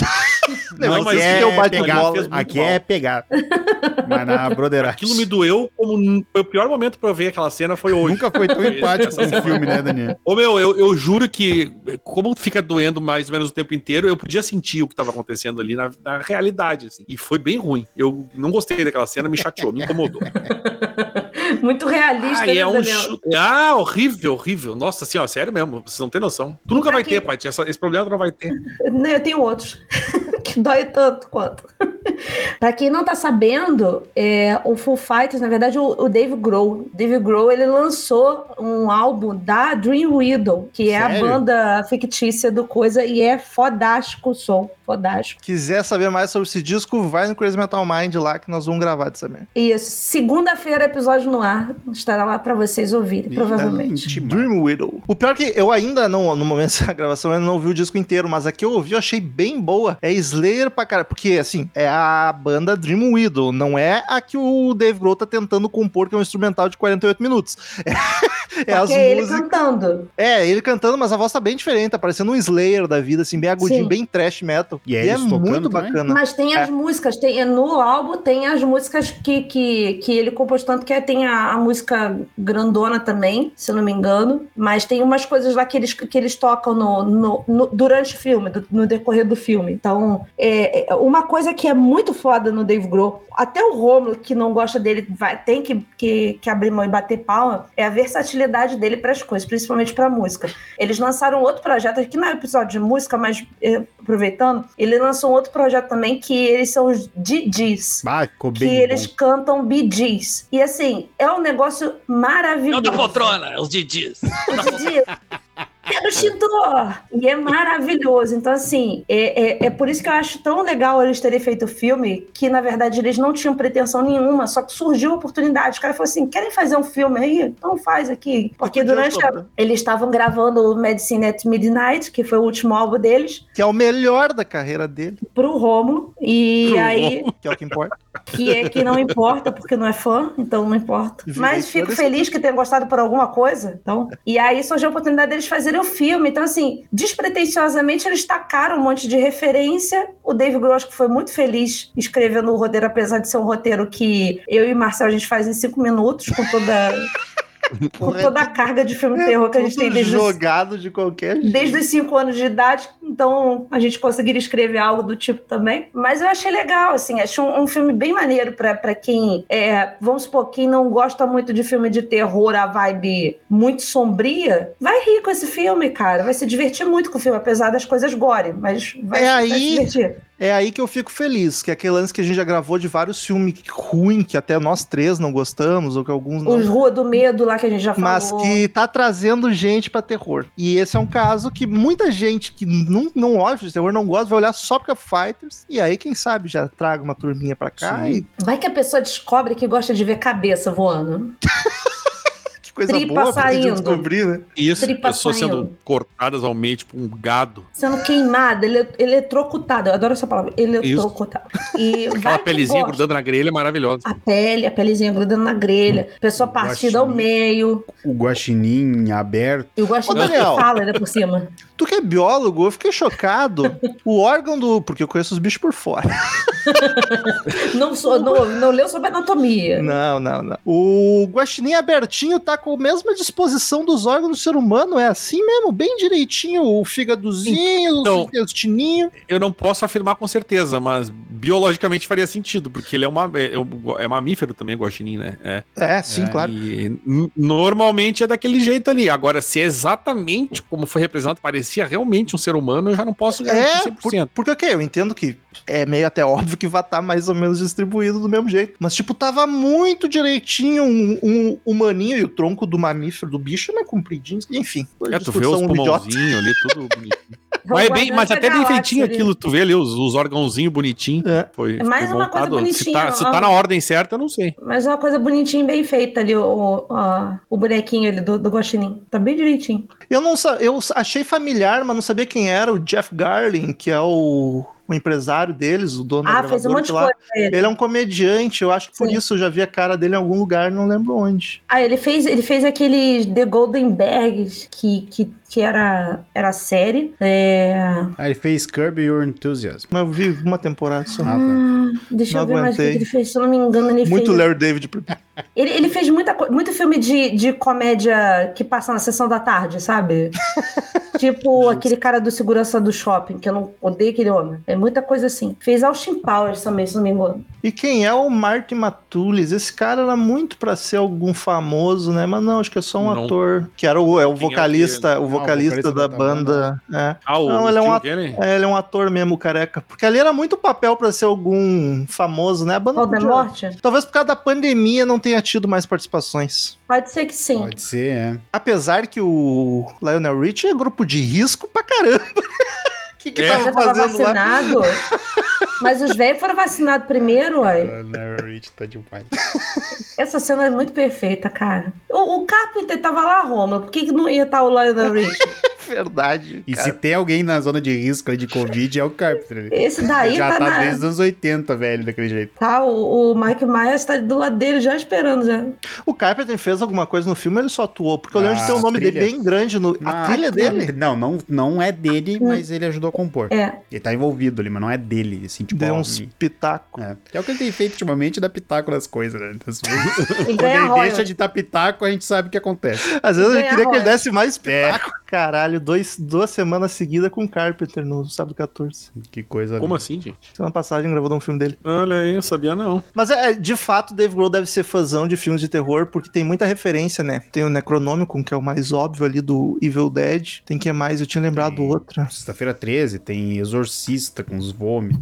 Não, Não, mas é é o bate pegar, bola. fez muito Aqui mal. é pegar. Mas na broderagem. Aquilo me doeu como um- foi o pior momento pra eu ver aquela cena foi hoje. Nunca foi tão empático com o filme, né, Daniel? Ô meu, eu, eu juro que, como fica doendo mais ou menos o tempo inteiro, eu podia sentir o que estava acontecendo ali na, na realidade, assim. E foi bem ruim. Eu não gostei daquela cena, me chateou, me incomodou. Muito realista, Ah, né, e é um Daniel? chute. Ah, horrível, horrível. Nossa senhora, sério mesmo, vocês não têm noção. Tu nunca vai Aqui- ter, pai. Essa- esse problema tu não vai ter. Né, Eu tenho outros dói tanto quanto. pra quem não tá sabendo, é, o Full Fighters, na verdade, o, o Dave Grohl. Dave Grohl, ele lançou um álbum da Dream Widow, que é a Sério? banda fictícia do Coisa, e é fodástico o som, fodástico. Quiser saber mais sobre esse disco, vai no Crazy Metal Mind lá que nós vamos gravar dessa merda. Isso, segunda-feira, episódio no ar, estará lá pra vocês ouvirem, provavelmente. Dream Widow. O pior é que eu ainda não, no momento da gravação, eu ainda não ouvi o disco inteiro, mas a que eu ouvi eu achei bem boa. É Slayer pra cara, porque assim, é a banda Dream Widow, não é a que o Dave Grohl tá tentando compor, que é um instrumental de 48 minutos. É, é as é ele músicas. cantando. É, ele cantando, mas a voz tá bem diferente, tá parecendo um Slayer da vida, assim, bem agudinho, Sim. bem trash metal. E é E é muito também? bacana. Mas tem as músicas, tem no álbum tem as músicas que, que, que ele compôs tanto que é, tem a, a música grandona também, se eu não me engano. Mas tem umas coisas lá que eles, que eles tocam no, no- no- durante o filme, do- no decorrer do filme. Então, é, é uma coisa que é muito foda no Dave Grohl, até o Romulo, que não gosta dele, vai, tem que, que, que abrir mão e bater palma, é a versatilidade dele para as coisas, principalmente para música. Eles lançaram outro projeto, que não é episódio de música, mas é, aproveitando, ele lançou um outro projeto também que eles são os DJs. Ah, ficou Que bem eles bom. cantam Bee Gees. E assim, é um negócio maravilhoso. os DJs. O Didi, Quero extintor! E é maravilhoso. Então, assim, é, é, é por isso que eu acho tão legal eles terem feito o filme, que na verdade eles não tinham pretensão nenhuma, só que surgiu a oportunidade. O cara falou assim: querem fazer um filme aí? Então faz aqui. Porque durante a, eles estavam gravando o Medicine at Midnight, que foi o último álbum deles, Que é o melhor da carreira dele, pro Romulo. E Pro aí, que é o que importa. que é que não importa, porque não é fã, então não importa. Mas fico feliz que tenha gostado por alguma coisa. Então, e aí surgiu a oportunidade deles fazerem o filme. Então, assim, despretensiosamente, eles tacaram um monte de referência. O Dave Grohl acho que foi muito feliz escrevendo o roteiro, apesar de ser um roteiro que eu e Marcel a gente faz em cinco minutos, com toda, com toda a carga de filme terror que a gente tem desde os jogado de qualquer jeito. desde os 5 anos de idade, então a gente conseguiria escrever algo do tipo também. Mas eu achei legal, assim, achei um, um filme bem maneiro para quem, é, vamos supor, quem não gosta muito de filme de terror, a vibe muito sombria, vai rir com esse filme, cara. Vai se divertir muito com o filme, apesar das coisas gore, mas vai, É vai aí- se divertir. É aí que eu fico feliz, que é aquele lance que a gente já gravou de vários filmes ruins, que até nós três não gostamos, ou que alguns não. Os Rua do Medo lá que a gente já falou. Mas que tá trazendo gente pra terror. E esse é um caso que muita gente que não, não olha de terror, não gosta, vai olhar só é Fighters. E aí, quem sabe, já traga uma turminha pra cá e Vai que a pessoa descobre que gosta de ver cabeça voando. que coisa Tripa boa pra gente saindo. descobrir, né? Isso, Tripa pessoas saindo. sendo cortadas ao meio, tipo um gado. sendo queimada, ele, eletrocutada. Eu adoro essa palavra, eletrocutada. E Aquela que pelezinha grudando na grelha é maravilhosa. A pele, a pelezinha grudando na grelha, pessoa partida ao Guaxinim. meio. O guaxinim aberto. Gosto Ô, de Daniel. fala ainda por cima. Tu que é biólogo, eu fiquei chocado. o órgão do. Porque eu conheço os bichos por fora. Não, sou, não, não leu sobre anatomia. Não, não, não. O guaxinim abertinho tá com a mesma disposição dos órgãos do ser humano. É assim mesmo, bem direitinho, o fígadozinho, Então- o intestininho. Eu não posso afirmar com certeza, mas biologicamente faria sentido, porque ele é, uma, é, é mamífero também, o guaxinim, né? É. É, sim, É, claro. E normalmente é daquele jeito ali. Agora, se é exatamente como foi representado, parecia realmente um ser humano, eu já não posso garantir É, 100%. Porque, ok, eu entendo que é meio até óbvio que vai estar mais ou menos distribuído do mesmo jeito. Mas, tipo, tava muito direitinho um, um humaninho e o tronco do mamífero, do bicho, né, compridinho. Enfim, É, tu vê os pulmãozinhos ali, tudo bonitinho. Mas, é bem, mas até bem Galáxia feitinho ali. aquilo, tu vê ali os, os órgãozinhos bonitinhos. É. Foi, É mais foi uma coisa. Se bonitinha, tá, se tá na ordem certa, eu não sei. Mas é uma coisa bonitinha, bem feita ali, o, o, a- o bonequinho ali do, do Guaxinim. Tá bem direitinho. Eu não sa- eu achei familiar, mas não sabia quem era o Jeff Garlin, que é o, o empresário deles, o dono Ah, da fez um monte de lá. coisa ele. Ele é um comediante, eu acho que por Sim. isso eu já vi a cara dele em algum lugar, não lembro onde. Ah, ele fez, ele fez aqueles The Golden Bags, que, que, que era, era série. É... Ah, ele fez Curb Your Enthusiasm. Mas eu vi uma temporada só. Ah, tá. Ah, deixa Não eu ver mais o que ele fez. Se eu não me engano, ele Muito fez. Larry David. Ele, ele fez muita, muito filme de, de comédia que passa na sessão da tarde, sabe? tipo aquele cara do segurança do shopping, que eu não odeio aquele homem. É muita coisa assim. Fez Austin Powers também, se não me engano. E quem é o Martin Matulis? Esse cara era muito pra ser algum famoso, né? Mas não, acho que é só um Não. ator. Que era o, é o Quem é o vocalista, o o vocalista vocalista da da banda. É. Ah, o Não, ele é um ator. É, ele é um ator mesmo, careca. Porque ali era muito papel pra ser algum famoso, né? A banda Voldemort? Talvez por causa da pandemia não tenha tido mais participações. Pode ser que sim. Pode ser, é. Apesar que o Lionel Richie é grupo de risco pra caramba. O que, que É. tava tava fazendo lá? vacinado. Mas os velhos foram vacinados primeiro, uai. Larry Rich tá demais. Essa cena é muito perfeita, cara. O, o Carpenter tava lá, Roma. Por que, que não ia estar o Lionel Rich? Verdade. E cara. se tem alguém na zona de risco de Covid, é o Carpenter. Esse daí Já tá, tá na... desde os anos 80, velho, daquele jeito. Tá, o, o Mike Myers tá do lado dele já esperando já. O Carpenter fez alguma coisa no filme, ele só atuou. Porque eu lembro de ter o Ah, nome trilha. dele bem grande no. A Ah, trilha dele Não, não, não é dele, mas ele ajudou a compor. É. Ele tá envolvido ali, mas não é dele, assim, tipo... deu uns me- pitacos. É. Que é o que ele tem feito ultimamente, dar pitaco nas coisas, né? Então, Ele Quando ele deixa de dar pitaco, a gente sabe o que acontece. Às vezes eu Ganha queria que ele desse mais É. pitaco. Caralho, dois, duas semanas seguidas com o Carpenter no sábado 14. Que coisa. Como assim, gente? Semana passada a gente gravou um filme dele. Olha aí, eu sabia não. Mas é, é, de fato, Dave Grohl deve ser fãzão de filmes de terror, porque tem muita referência, né? Tem o Necronômico, que é o mais óbvio ali do Evil Dead. Tem que é mais? Eu tinha lembrado Tem. outra. Sexta-feira 13 tem Exorcista com os vômitos.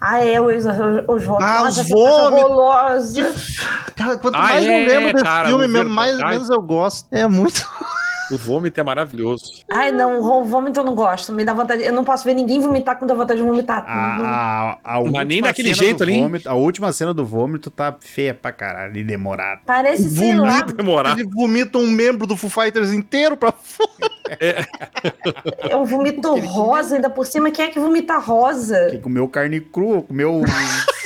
Ah, é, os, os, os vômitos. Ah, os vômitos. Cara, quanto Ah, mais é, eu lembro desse cara, filme, o mesmo, mais ou menos eu gosto. É muito. O vômito é maravilhoso. Ai, não, o vômito eu não gosto. Me dá vontade. Eu não posso ver ninguém vomitar quando dá vontade de vomitar. A, a, a Mas nem daquele jeito ali. vômito- a última cena do vômito tá feia pra caralho e demorada. Parece, sei lá. Demorar. Ele vomita um membro do Foo Fighters inteiro pra fora. É um vomito rosa, ainda por cima. Quem é que vomita rosa? Quem comeu carne crua, comeu.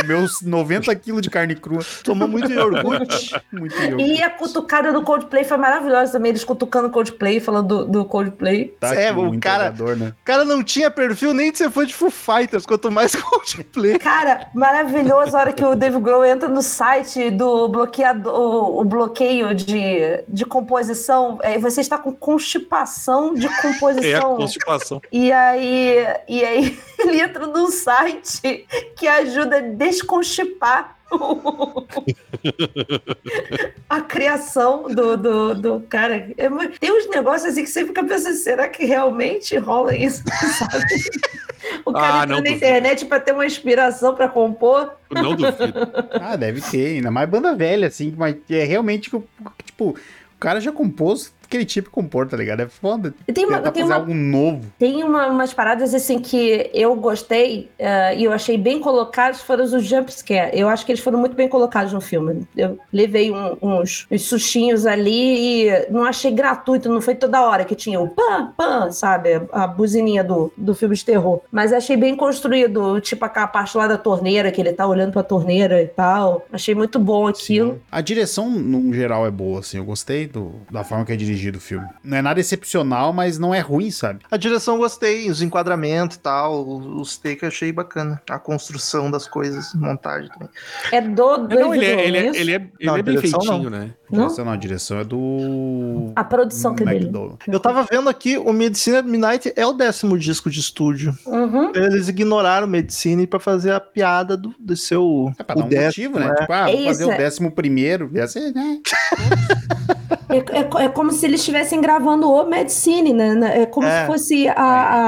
comeu uns 90 quilos de carne crua. Tomou muito iogurte. Muito iogurte. E a cutucada do Coldplay foi maravilhosa também. Eles cutucando o Coldplay, falando do, do Coldplay. Tá É, o cara- né? O cara não tinha perfil nem de ser fã de Foo Fighters, quanto mais Coldplay. Cara, maravilhoso a hora que o Dave Grohl entra no site do bloqueador, o, o bloqueio de, de composição. É, você está com constipação de É a composição. constipação. E aí, e aí ele entra num site que ajuda a desconstipar a criação do, do, do cara. É tem uns negócios assim que você fica pensando, será que realmente rola isso? Sabe? O cara Ah, entra não na duvido. internet para ter uma inspiração para compor. Não duvido. Ah, deve ter, ainda mais banda velha, assim, mas é realmente tipo, o cara já compôs aquele tipo compor, tá ligado? É foda. E tem uma- tem fazer uma- algo novo. Tem uma- umas paradas assim que eu gostei eh, e eu achei bem colocados foram os jumpscare. Eu acho que eles foram muito bem colocados no filme. Eu levei um- uns, uns sustinhos ali e não achei gratuito, não foi toda hora que tinha o pam, pam, sabe? A buzininha do, do filme de terror. Mas achei bem construído, tipo aquela parte lá da torneira, que ele tá olhando pra torneira e tal. Achei muito bom aquilo. A direção, no geral, é boa, assim. Eu gostei do- da forma que é dirigido. Dirigido o filme. Não é nada excepcional, mas não é ruim, sabe? A direção eu gostei, os enquadramentos e tal, os takes eu achei bacana. A construção das coisas, montagem também. É do É, Não, ele é, ele é, ele é, ele Não, é bem direção feitinho, né? Não? Direção não, a direção é do. A produção que é dele. Eu tava vendo aqui, o Medicine at Midnight é o décimo disco de estúdio. Uhum. Eles ignoraram o Medicine pra fazer a piada do, do seu. É pra dar o um décimo, motivo, né? é. Tipo, ah, É vou fazer isso, o é. décimo primeiro. Ia ser, né? É, é- é como se eles estivessem gravando o Medicine, né? É como É. se fosse a,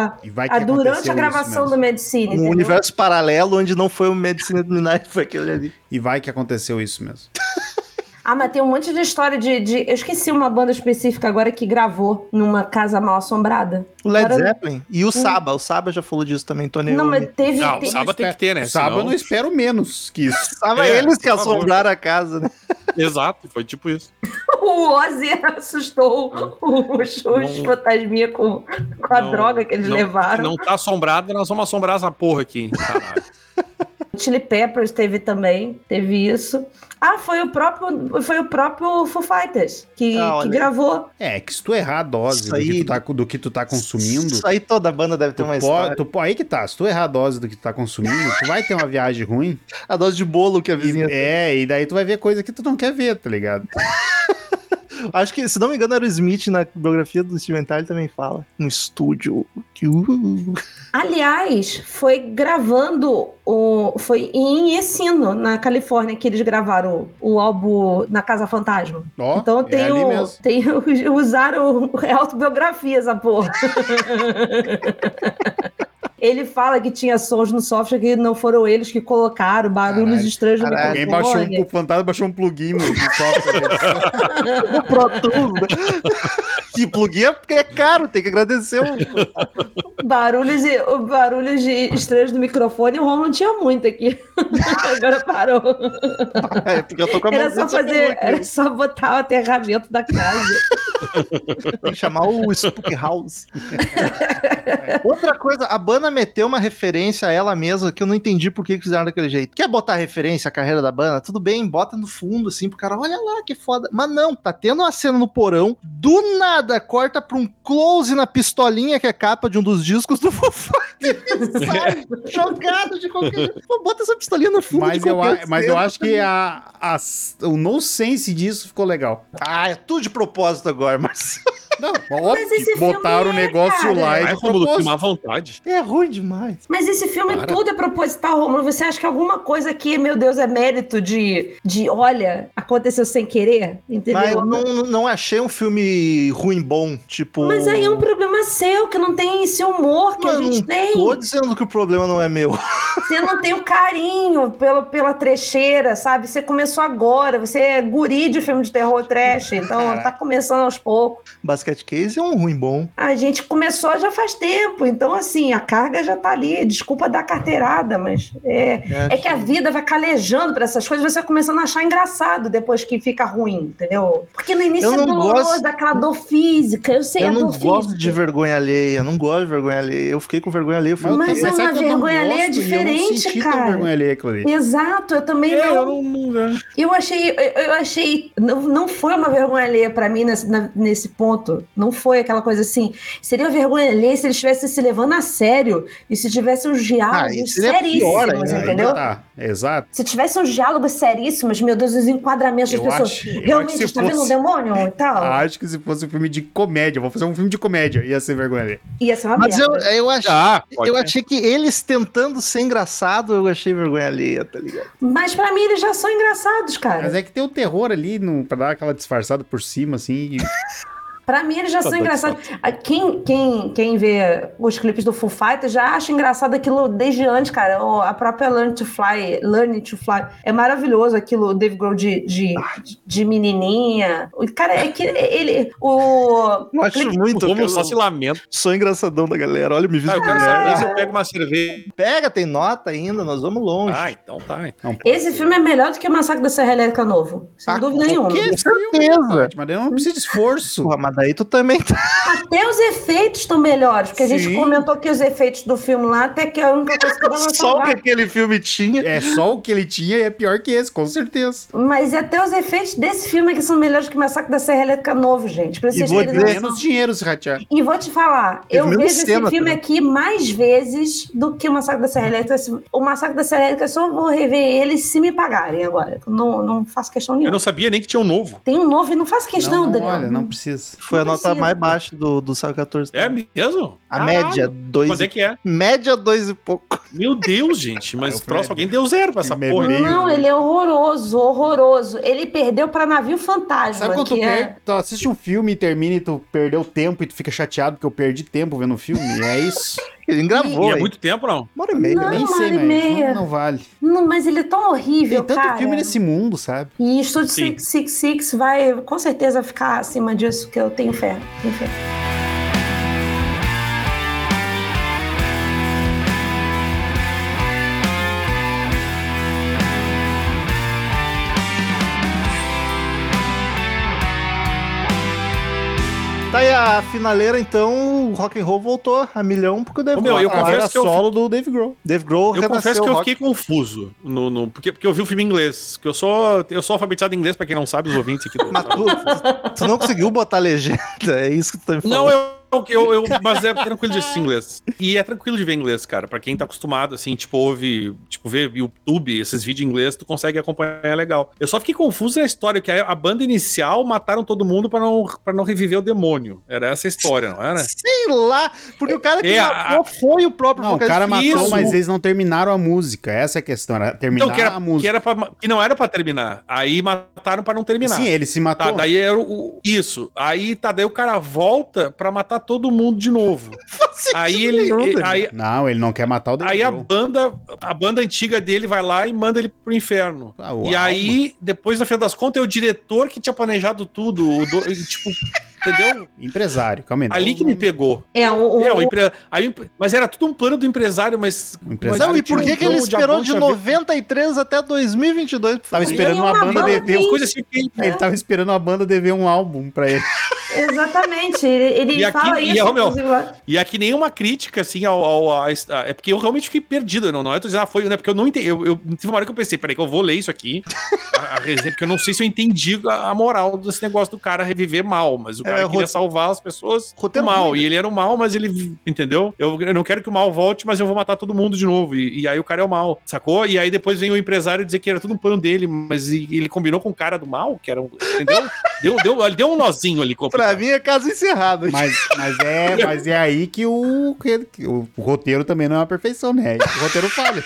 a, E vai que a durante a gravação do. Medicine. Um entendeu? universo paralelo onde não foi o Medicine at Midnight, foi aquele ali. E vai que aconteceu isso mesmo. Ah, mas tem um monte de história de, de- Eu esqueci uma banda específica agora que gravou numa casa mal assombrada. O Led Agora- Zeppelin e o Saba. O Saba já falou disso também, Tony Não, mas teve. Não, o sábado tem que ter, né? O eu Senão- não espero menos que isso. Saba É, eles que assombraram a casa, né? Exato, foi tipo isso. O Ozzy assustou os, os fantasminha com, com a Não- droga que eles não, levaram. Não tá assombrado, nós vamos assombrar essa porra aqui. Chili Peppers teve também, teve isso. Ah, foi o próprio, foi o próprio Foo Fighters que, Ah, que aí. gravou. É, que se tu errar a dose Isso do que, aí- tu tá, do que tu tá consumindo, Isso aí toda banda deve ter uma pode, história. tu, aí que tá. Se tu errar a dose do que tu tá consumindo, tu vai ter uma viagem ruim. A dose de bolo que a E, vizinha. é, e daí tu vai ver coisa que tu não quer ver, tá ligado? Acho que, se não me engano, era o Smith na biografia do Steven Tyler também fala. Um estúdio. Aliás, foi gravando o. Foi em Ensino, na Califórnia, que eles gravaram o, álbum na Casa Fantasma. Ó, Então é tem ali o. Tem, o- usaram é autobiografia essa porra. Ele fala que tinha sons no software que não foram eles que colocaram, barulhos Caralho. estranhos no Caralho. Alguém baixou microfone. um, o fantasma baixou um plugin no, no software. Pro Tools? Que plugin é porque é caro, tem que agradecer. o- Barulhos, e- barulhos de estranhos no microfone, o Ron não tinha muito aqui. Agora parou. É, porque eu tô com a Era só fazer, era só botar o aterramento da casa. Tem que chamar o Spook House. Outra coisa, a banda meteu uma referência a ela mesma que eu não entendi por que que fizeram daquele jeito. Quer botar referência à carreira da banda? Tudo bem, bota no fundo, assim, pro cara, olha lá que foda. Mas não, tá tendo uma cena no porão, do nada corta pra um close na pistolinha que é capa de um dos discos do Fighters, sai jogado de qualquer jeito. Pô, Bota essa pistolinha no fundo Mas de eu, a- mas eu acho que a, a- o nonsense disso ficou legal. Ah, é tudo de propósito agora, mas Não, óbvio botaram o filme é, negócio cara. lá e Vai, de Romulo, propósito. filmar à vontade. é ruim demais. Mas esse filme Para. tudo é proposital, Romulo. Você acha que alguma coisa aqui, meu Deus, é mérito de, de olha, aconteceu sem querer? Entendeu? Mas eu não, não achei um filme ruim bom, tipo. Mas aí é um problema seu, que não tem esse humor que a Mano, gente tem. Tô dizendo que o problema não é meu. Você não tem o carinho pela, pela trecheira, sabe? Você começou agora, você é guri de filme de terror trash, então tá começando aos poucos. Basket Case é um ruim bom. A gente começou já faz tempo, então assim, a carga já tá ali. Desculpa dar carteirada, mas é, é que a vida vai calejando pra essas coisas, você vai começando a achar engraçado depois que fica ruim, entendeu? Porque no início Eu é não doloroso, gosto- daquela dor física, eu sei eu a não dor gosto física. de vergonha alheia. Eu não gosto de vergonha alheia. Eu fiquei com vergonha alheia. Eu fui... Mas é uma eu não vergonha alheia gosto eu não diferente, tão cara. vergonha alheia. Exato, eu também É, não. eu não, não- Eu achei, eu, eu achei, não, não foi uma vergonha alheia pra mim nesse, na- nesse ponto. Não foi aquela coisa assim. Seria uma vergonha alheia se eles estivessem se levando a sério e se tivesse uns diálogos pior seríssimos, ainda. Entendeu? tá, exato. Se tivesse uns diálogos seríssimos, meu Deus, os enquadramentos das Eu pessoas. acho- eu Realmente está vendo um fosse- demônio e tal? Acho que se fosse um filme de comédia, eu vou fazer um filme de comédia, ia ser vergonha. Ia ser uma Mas eu, merda. eu achei. Ah, Eu ser. achei que eles tentando ser engraçado, eu achei vergonha alheia, tá ligado? Mas pra mim eles já são engraçados, cara. Mas é que tem o terror ali no, pra dar aquela disfarçada por cima, assim. e- Pra mim, eles já são Tá doido, engraçados. Ah, Quem, quem, quem vê os clipes do Foo Fighters já acha engraçado aquilo desde antes, cara. A própria Learn to Fly, Learn to Fly. É maravilhoso aquilo, o Dave Grohl de, de, de menininha. O Cara, é que ele... O... Eu acho clipe- muito. O Romulo eu só se lamenta. Sou engraçadão da galera. Olha, me Ah, visa eu quero se eu pego uma cerveja. Pega, tem nota ainda, nós vamos longe. Ah, então tá. então. Esse filme é melhor do que o Massacre da Serra Elétrica novo. Sem Ah, dúvida nenhuma. Que Com filme, certeza. Mas eu não preciso de esforço. Porra, mas daí tu também tá. Até os efeitos estão melhores, porque a gente Sim. comentou que os efeitos do filme lá, até que a única coisa que dava Só o que aquele filme tinha. É só o que ele tinha e é pior que esse, com certeza. Mas até os efeitos desse filme aqui são melhores que o Massacre da Serra Elétrica novo, gente. Pra E vocês vou terem dizer- noção. Menos dinheiro se ratear. E vou te falar, Teve eu vejo esse filme também. aqui mais vezes do que o Massacre da Serra Elétrica. O Massacre da Serra Elétrica eu só vou rever ele se me pagarem agora. Não, não faço questão Eu nenhuma. não sabia nem que tinha um novo. Tem um novo e não faço questão, Não, não, Daniel. olha, não precisa. Foi a nota mais baixa do, do Sábado 14. É mesmo? A Caralho. média, dois. Quando é que é? Média, dois e pouco. Meu Deus, gente. Mas Eu próximo, alguém deu zero pra essa Meio- porra. meio- Não, ele é horroroso, horroroso. Ele perdeu pra navio fantasma. Sabe quando tu, é... per... tu assiste um filme e termina e tu perdeu tempo e tu fica chateado porque eu perdi tempo vendo o filme? É isso? Ele E gravou, é hein? muito tempo, não? Uma hora e meia. Não. Nem uma sei, hora e meia. não, não vale. Não, mas ele é tão horrível, Tem tanto cara. filme nesse mundo, sabe? E Estúdio Sim. 666 vai com certeza ficar acima disso, que eu tenho fé. Tenho fé. Tá aí a finaleira, então, o rock and roll voltou a milhão porque o Dave Grohl. eu confesso Era que eu solo do Dave Grohl. Dave Grohl Eu confesso que eu fiquei confuso. No, no- porque, porque eu vi o filme em inglês. Que eu sou, eu sou alfabetizado em inglês, pra quem não sabe, os ouvintes aqui do. Mas tu, tu não conseguiu botar legenda, é isso que tu tá me falando. Não, eu, eu, eu- Mas é tranquilo de assistir inglês. E é tranquilo de ver inglês, cara. Pra quem tá acostumado, assim, tipo, ouve, tipo, ver YouTube, esses vídeos em inglês, tu consegue acompanhar legal. Eu só fiquei confuso na história, que a, a banda inicial mataram todo mundo pra não, pra não reviver o demônio. Era essa a história, não era? Sei lá, porque o cara que É, matou foi o próprio Não, o cara matou, Isso. mas eles não terminaram a música. Essa é a questão. Era terminar Então, que, era, a música. que, era pra- que não era pra terminar. Aí mataram pra não terminar. Sim, ele se matou. Tá, daí era o, o- isso. Aí tá, daí o cara volta pra matar todo mundo de novo. aí ele, ele- aí, Não, ele não quer matar o Dave aí a banda, a banda antiga dele vai lá e manda ele pro inferno. Ah, e aí, depois no final das contas, é o diretor que tinha planejado tudo, o do- tipo, entendeu? Empresário, calma aí. Ali que me pegou. É, o, o- É, o empre... aí, mas era tudo um plano do empresário, mas. O empresário Não, e por que, um que ele esperou de ver- 93 até 2022? pra Tava esperando uma uma banda banda dever. As coisas assim que- Ele tava esperando a banda dever um álbum pra ele. Exatamente. Ele, ele E aqui- fala e, isso. ó, meu, inclusive, lá. E aqui nenhuma crítica, assim, ao. ao- a- a- é porque eu realmente fiquei perdido. Não, não é tô dizendo, ah, foi, né? Porque eu não entendi. Eu, eu tive uma hora que eu pensei, peraí, que eu vou ler isso aqui, a, a resenha, porque eu não sei se eu entendi a, a moral desse negócio do cara reviver mal, mas o cara É, queria rot- salvar as pessoas do roteiro mal. ruim, né? E ele era o mal, mas ele. Entendeu? Eu, eu não quero que o mal volte, mas eu vou matar todo mundo de novo. E, e aí o cara é o mal, sacou? E aí depois vem o empresário dizer que era tudo um plano dele, mas e- ele combinou com o cara do mal, que era um. Entendeu? deu, deu, ele deu um nozinho ali. Pra complicado. mim é caso encerrado. Mas, mas, é, mas é aí que o, que- que o, roteiro também não é uma perfeição, né? O roteiro falha.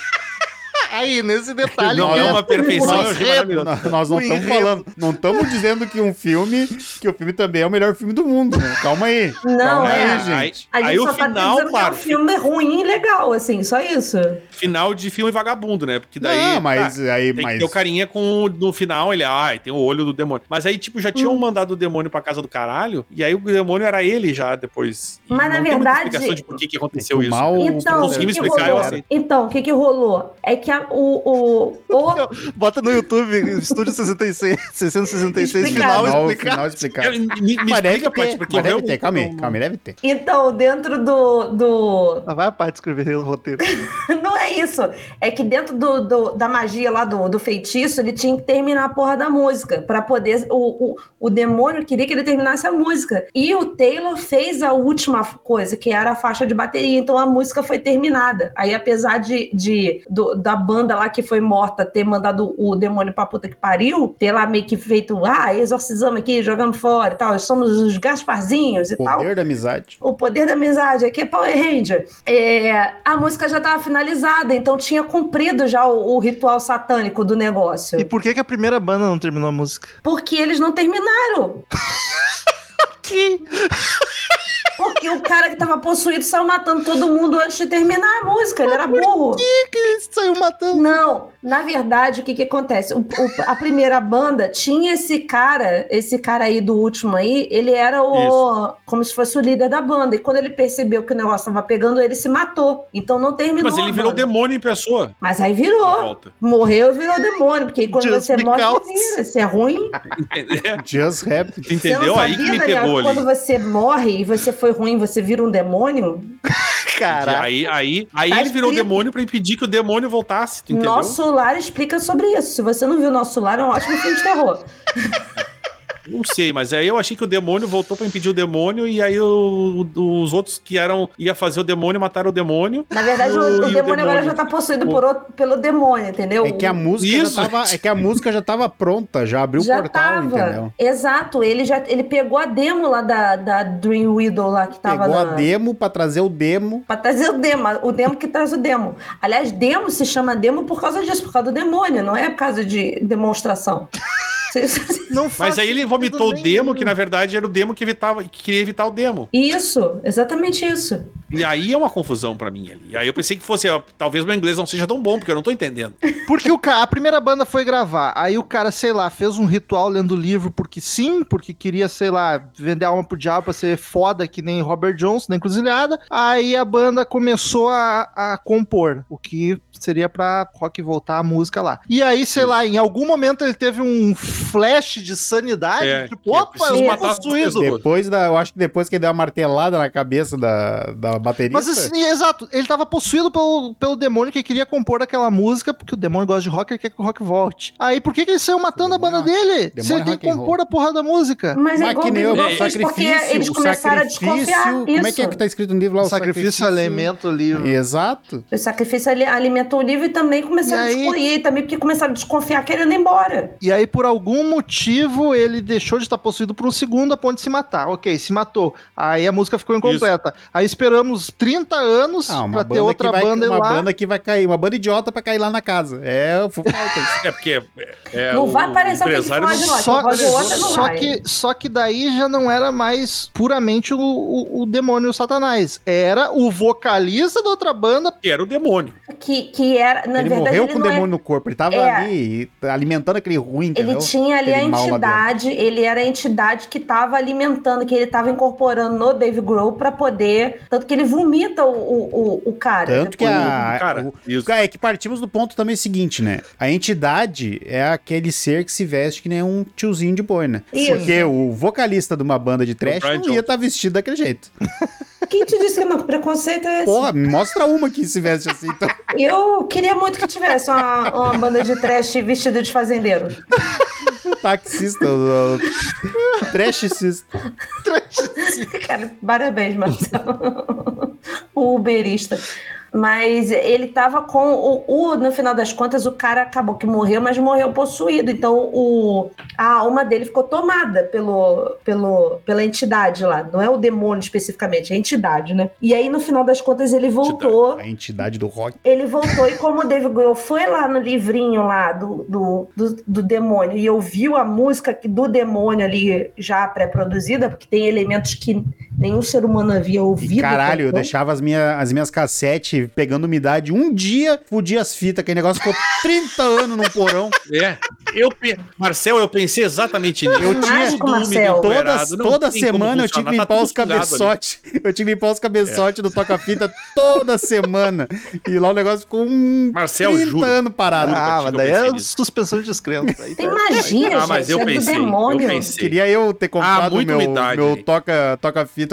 Aí, nesse detalhe. Não que é uma perfeição, o. Nós, nós não O estamos falando, não estamos dizendo que um filme, que o filme também é o melhor filme do mundo, né? Calma aí. Não, Calma é. aí, gente. A gente Aí só o tá final, dizendo claro, que é um filme ruim e legal, assim, só isso. final de filme vagabundo, né? Porque daí. não, mas tá, aí, tem mas que ter o carinha com. No final, ele, ai, tem o olho do demônio. Mas aí, tipo, já tinham Hum. mandado o demônio pra casa do caralho. E aí o demônio era ele já depois. Mas, na verdade- explicação de por que, que aconteceu o isso. mal- Então, o me que explicar, eu rolou? Então, o que que rolou? É que a- o, o, o, Bota no YouTube, Estúdio 66, 666, Explicado. final final, explicado. final explicado. Me, me Mas deve ter, porque mas deve ter, calma aí, calma aí, deve ter. Então, dentro do, do. Ah, Vai a parte escrever o roteiro. Não é isso. É que dentro do, do- da magia lá do, do feitiço, ele tinha que terminar a porra da música. para poder. O, o, o demônio queria que ele terminasse a música. E o Taylor fez a última coisa, que era a faixa de bateria. Então a música foi terminada. Aí, apesar de, de do- da banda lá que foi morta ter mandado o demônio pra puta que pariu, ter lá meio que feito, ah, exorcizamos aqui, jogamos fora e tal, somos os Gasparzinhos e tal. Poder da amizade. O poder da amizade, aqui é Power Ranger. É, a música já estava finalizada, então tinha cumprido já o, o ritual satânico do negócio. E por que, que a primeira banda não terminou a música? Porque eles não terminaram. Que? Porque o cara que tava possuído saiu matando todo mundo antes de terminar a música. Ele era burro. que ele saiu matando? Não, na verdade, o que que acontece? O- o- a primeira banda tinha esse cara, esse cara aí do último aí, ele era o. como se fosse o líder da banda. E quando ele percebeu que o negócio tava pegando, ele se matou. Então não terminou. Mas ele a virou banda. demônio em pessoa. Mas aí virou. Morreu e virou demônio. Porque quando Just você morre, because. você vira. Se é ruim. É, Just Rap. tu entendeu? Você Aí que me pegou que ali. Quando você morre e você foi ruim, você vira um demônio? Caraca. Aí, aí, aí Tá ele virou escrito. demônio pra impedir que o demônio voltasse, tu entendeu? Nosso Lar explica sobre isso. Se você não viu Nosso Lar, é um ótimo filme de terror. Não sei, mas aí eu achei que o demônio voltou pra impedir o demônio e aí o- o- os outros que eram ia fazer o demônio mataram o demônio. Na verdade, o, o o demônio agora demônio? já tá possuído por outro- pelo demônio, entendeu? É que a música Isso. já tava, é que a música já tava pronta, já abriu o já portal, tava. entendeu? Exato, ele já ele pegou a demo lá da, da Dream Widow lá que tava Pegou na... a demo pra trazer o demo. Pra trazer o demo, o demo que traz o demo. Aliás, demo se chama demo por causa disso, por causa do demônio, não é por causa de demonstração. Não Mas faz aí ele vomitou o nenhum. demo, que na verdade era o demo que evitava, que queria evitar o demo. Isso, exatamente isso. E aí é uma confusão pra mim ali. E aí eu pensei que fosse, ó, talvez meu inglês não seja tão bom, porque eu não tô entendendo. Porque o ca- a primeira banda foi gravar, aí o cara, sei lá, fez um ritual lendo livro porque sim, porque queria, sei lá, vender alma pro diabo pra ser foda que nem Robert Johnson na encruzilhada. Aí a banda começou a, a compor, o que seria pra rock voltar a música lá. E aí, sei lá, em algum momento ele teve um flash de sanidade, É, tipo, opa, eu as possuído. Depois da. Eu acho que depois que ele deu uma martelada na cabeça da, da baterista. Mas assim, exato, ele tava possuído pelo, pelo demônio que queria compor aquela música, porque o demônio gosta de rock e quer que o rock volte. Aí por que, que ele saiu matando a banda dele? Se demônio ele tem que compor a porra da música. Mas é igual que nem o igual porque sacrifício, eles o começaram a sacrifício. desconfiar. Como é que é Isso. que tá escrito no livro lá? O sacrifício, alimento livre. Exato. O sacrifício ali- alimentou o livro e também começaram E a aí- descobrir, também porque começaram a desconfiar querendo ir embora. E aí, por algum motivo, ele deixou de estar possuído por um segundo a ponto de se matar. Ok, se matou. Aí a música ficou incompleta. Aí esperamos 30 anos Ah, uma pra ter outra vai, banda uma lá. banda que vai cair, uma banda idiota pra cair lá na casa. É. É porque é, Não o vai aparecer o empresário não- não. Só, não só vai. que, só que daí já não era mais puramente o, o, o demônio o satanás. Era o vocalista da outra banda. que era o demônio. Que, que era, na ele verdade, morreu ele com o é- demônio no corpo. Ele tava É. ali alimentando aquele ruim, entendeu? Ele tinha ali a Aquele lá entidade, ele era a entidade que estava alimentando, que ele estava incorporando no Dave Grohl para poder. Tanto que ele vomita o, o, o, o cara. Tanto que a. Cara, o- é que partimos do ponto também seguinte, né? A entidade é aquele ser que se veste que nem um tiozinho de boi, né? Isso. Porque o vocalista de uma banda de trash não ia estar vestido daquele jeito. Quem te disse que não? Que preconceito é esse? Porra, mostra uma que se veste assim. Então. Eu queria muito que tivesse uma, uma banda de trash vestida de fazendeiro. Taxista, o trashista. Cara, parabéns, Marcelo. o uberista. Mas ele tava com o, o- No final das contas, o cara acabou que morreu, mas morreu possuído. Então o, a alma dele ficou tomada pelo, pelo, pela entidade lá. Não é o demônio especificamente, é a entidade, né? E aí, no final das contas, ele voltou. A entidade do rock. Ele voltou e como o David Grohl foi lá no livrinho lá do, do, do, do demônio e ouviu a música do demônio ali já pré-produzida, porque tem elementos que nenhum ser humano havia ouvido. E caralho, eu deixava as, minha, as minhas cassetes pegando umidade. Um dia, fudia as fitas, aquele negócio ficou 30 anos no porão. É. Eu, Marcel, eu pensei exatamente nisso. Eu tinha Mágico, Marcel. umidado, Toda, não semana eu tinha que limpar tá os cabeçotes. Eu tinha que limpar os cabeçotes do toca-fita toda semana. E lá o negócio ficou um Marcel, 30 juro. anos parado. Ah, daí é suspensão de descrença. Tá- magia, Ah, mas gente. eu é pensei, do demônio. eu pensei. Queria eu ter comprado muita meu, umidade, meu hein? toca,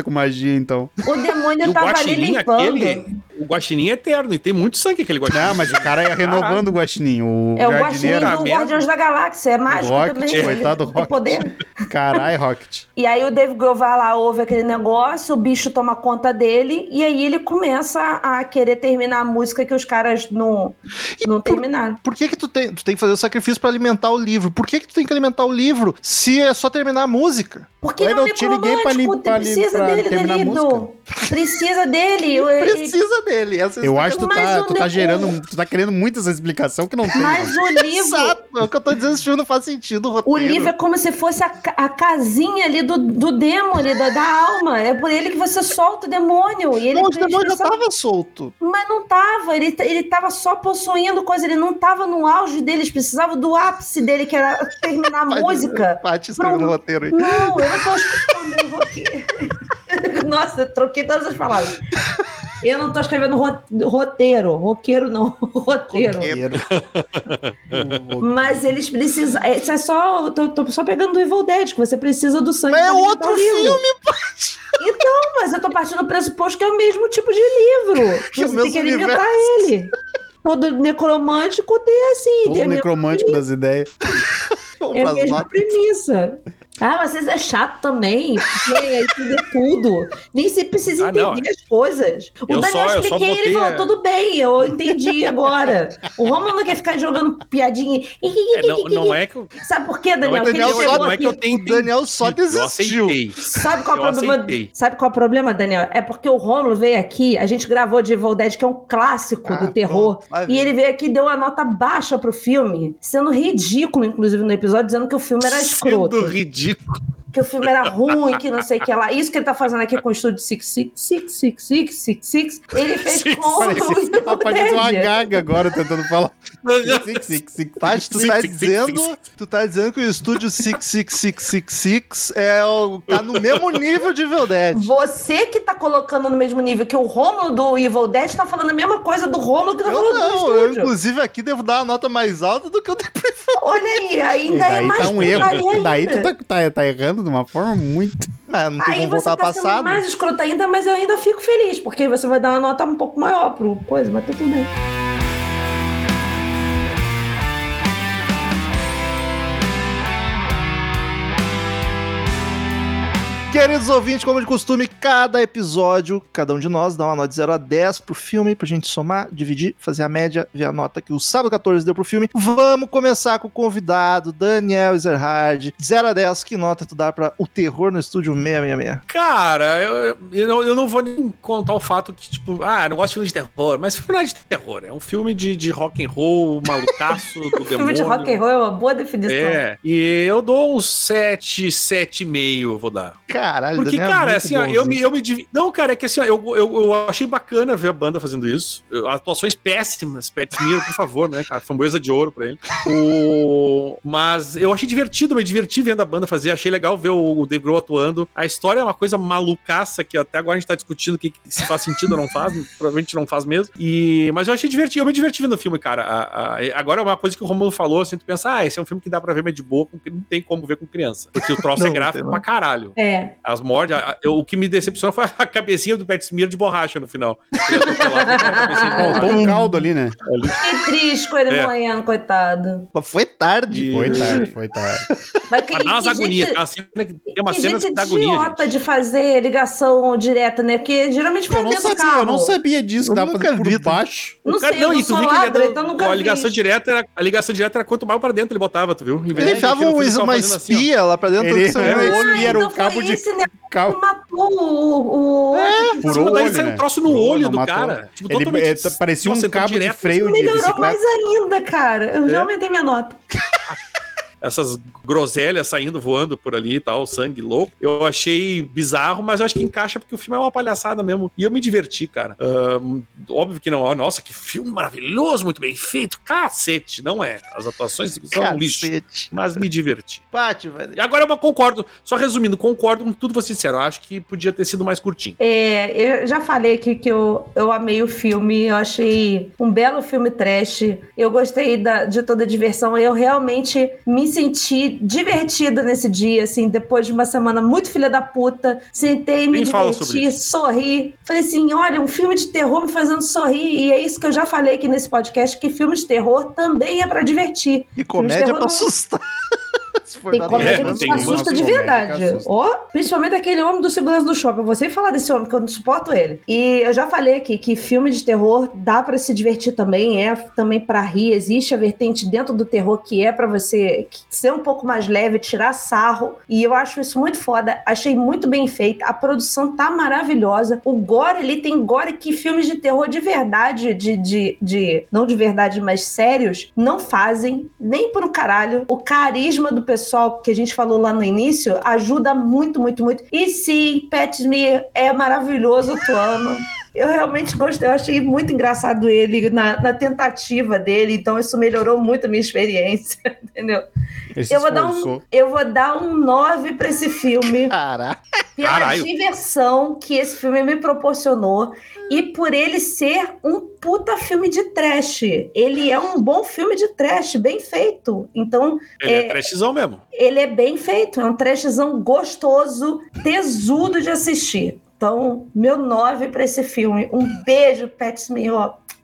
com magia, então. O demônio E o tava ali limpando. aquele, o guaxinim é eterno, e tem muito sangue aquele guaxinim. Não, mas o cara ia renovando o guaxinim. O É o guaxinim do. Guardiões da Galáxia, é mágico Rocket, também. coitado Tem Rocket. poder. Caralho, Rocket. E aí o Dave Grohl vai lá, ouve aquele negócio, o bicho toma conta dele, e aí ele começa a querer terminar a música que os caras não, não terminaram. Por que que tu tem, tu tem que fazer o sacrifício pra alimentar o livro? Por que que tu tem que alimentar o livro se é só terminar a música? Porque ele é não tinha ninguém pra necromântico, limpar ali precisa pra dele terminar a música. Precisa dele. Ele- Precisa dele. Essa Eu acho que tu Mas tá, o tu tá gerando, tu tá querendo muito essa explicação que não tem. Mas o livro. Exato. É o que eu tô dizendo, esse filme não faz sentido. O roteiro. livro é como se fosse a, a casinha ali do, do demo, ali, da, da alma. É por ele que você solta o demônio. E ele Não, o demônio já tava solto. Mas não tava, ele, ele tava só possuindo coisa, ele não tava no auge dele, eles precisavam do ápice dele, que era terminar a música. Paty escrevendo Pronto. o roteiro aí. Não, eu não tô escrevendo roteiro. Nossa, troquei todas as palavras. Eu não tô escrevendo ro- roteiro, roqueiro não, roteiro. Mas eles precisam. é, Isso é só. Tô, tô só pegando do Evil Dead, que você precisa do sangue. Mas é outro o livro. filme, Então, mas eu tô partindo do pressuposto que é o mesmo tipo de livro. Que é o você tem que alimentar universo. ele. Todo necromântico tem assim. Todo necromântico das ideias. É a mesma notas. premissa. Ah, vocês é chato também, porque aí tudo é tudo. Nem se precisa Ah, entender não. as coisas. O Eu Daniel só- só expliquei, ele falou, a- tudo bem, eu entendi agora. O Romulo não quer ficar jogando piadinha. É, não, não é que eu, Sabe por quê, não Daniel? é Que ele Daniel chegou não é que eu tenho O Daniel só desistiu. Sabe qual, é o Eu problema, aceitei. sabe qual é o problema, Daniel? É porque o Romulo veio aqui, a gente gravou de Evil Dead, que é um clássico Ah, do terror, vai e ele veio aqui e deu uma nota baixa pro filme, sendo ridículo, inclusive, no episódio, dizendo que o filme era escroto. Sendo ridículo. Que o filme era ruim, que não sei o que lá. Isso que ele tá fazendo aqui com o estúdio Six Six Six Six Six Six Six, ele fez Six, com o Parece, apareceu uma gaga agora tentando falar. Six, six, six, Paty, tu Six, tá six, six, dizendo, six. tu tá dizendo que o estúdio 66666 é o, tá no mesmo nível de Evil Dead. Você que tá colocando no mesmo nível que o Romulo do Evil Dead tá falando a mesma coisa do Romulo que tá Eu falando não, do eu estúdio. inclusive aqui devo dar uma nota mais alta do que eu dei pra Olha aí, ainda é daí mais tá um erro. Daí tu ainda. tá, tá, tá errando de uma forma muito. Ah, não tem Aí como voltar tá passado. mais escroto ainda, mas eu ainda fico feliz, porque você vai dar uma nota um pouco maior pro coisa, mas tá tudo bem. Queridos ouvintes, como de costume, cada episódio, cada um de nós dá uma nota de 0 a 10 pro filme, pra gente somar, dividir, fazer a média, ver a nota que o Sábado 14 deu pro filme. Vamos começar com o convidado, Daniel Ezerhard. 0 a 10, que nota tu dá pra O Terror no Estúdio 666? Cara, eu, eu, não, eu não vou nem contar o fato que, tipo, ah, eu não gosto de filme de terror, mas filme não é de terror, é um filme de, de rock and roll, malucaço do demônio. Filme de rock and roll é uma boa definição. É, e eu dou uns 7, 7,5, vou dar. Caralho, Porque, Daniel é cara, muito assim, ó, eu me, eu me Não, cara, é que assim, ó, eu, eu, eu achei bacana ver a banda fazendo isso. Eu- Atuações péssimas, Pat Smear, por favor, né, cara? Framboesa de ouro pra ele. O... Mas eu achei divertido, me diverti vendo a banda fazer. Achei legal ver o, o Dave Grohl atuando. A história é uma coisa malucaça que até agora a gente tá discutindo que, se faz sentido ou não faz. Provavelmente não faz mesmo. E... Mas eu achei divertido, eu me diverti vendo o filme, cara. A- a- agora é uma coisa que o Romulo falou, assim, tu pensa, ah, esse é um filme que dá pra ver, mas de boa, porque não tem como ver com criança. Porque o troço Não, é não gráfico tem, não. pra caralho. É. As mortes, a- a- eu- o que me decepcionou foi a cabecinha do Pat Smear de borracha no final. Faltou um caldo ali, né? Que triste com ele É. morrendo, coitado. Foi tarde. Foi tarde, foi tarde. Mas que, Mas dá umas que agonias, gente- tem uma que- tem uma que cena gente que dá agonia. idiota de fazer ligação direta, né? Porque geralmente não dentro do carro. eu não sabia disso, que Eu dava vi, por baixo. Não cara- sei, eu não e viu que ele ladra, ia então nunca a ligação vi. direta era a ligação direta era quanto mais pra dentro ele botava, tu viu? Ele de enfiava mexer no filme, só uma fazendo assim, espia lá pra dentro Ele- do seu é, olho. ele- era o então foi cabo de- esse, né, Cal- matou o... o... Furou o daí olho, saiu né? um troço no Furou, olho do matou. cara. Tipo, Ele totalmente- é, tá- parecia um cabo de direto, freio de Melhorou bicicleta. mais ainda, cara. Eu já É. aumentei minha nota. essas groselhas saindo voando por ali e tal, sangue louco. Eu achei bizarro, mas eu acho que encaixa porque o filme é uma palhaçada mesmo. E eu me diverti, cara. Ahn, óbvio que não. ó, Nossa, que filme maravilhoso, muito bem feito. Cacete, não é. As atuações são um lixo. Cacete. Mas me diverti. Pátio, velho. E agora eu concordo, só resumindo, concordo com tudo que vocês disseram. Eu acho que podia ter sido mais curtinho. É, eu já falei aqui que eu, eu amei o filme, eu achei um belo filme trash. Eu gostei da- de toda a diversão. Eu realmente me senti divertida nesse dia, assim, depois de uma semana muito filha da puta. Sentei, me diverti, sorri. Falei assim: olha, um filme de terror me fazendo sorrir. E é isso que eu já falei aqui nesse podcast: que filme de terror também é pra divertir. E comédia terror pra não- assustar. Se for Tem comédia É, que tem te assusta de verdade. Ó, principalmente aquele homem do segurança do shopping. Eu vou sempre falar desse homem, que eu não suporto ele. E eu já falei aqui que filme de terror dá pra se divertir também, é também pra rir. Existe a vertente dentro do terror que é pra você ser um pouco mais leve, tirar sarro. E eu acho isso muito foda. Achei muito bem feito. A produção tá maravilhosa. O gore, ele tem gore que filmes de terror de verdade, de, de, de não de verdade, mas sérios, não fazem nem por um caralho. O carisma do pessoal que a gente falou lá no início ajuda muito, muito, muito. E sim, Pat Smith é maravilhoso atuando. Eu realmente gostei, eu achei muito engraçado ele na, na tentativa dele, então isso melhorou muito a minha experiência, entendeu? Eu vou, dar um, eu vou dar um 9 pra esse filme Caraca. pela Caralho. diversão que esse filme me proporcionou e por ele ser um puta filme de trash. Ele é um bom filme de trash, bem feito. Então, Ele é, É. trashzão mesmo. ele é bem feito, é um trashzão gostoso, tesudo de assistir. Então, meu 9 pra esse filme. Um beijo, Pat Smith.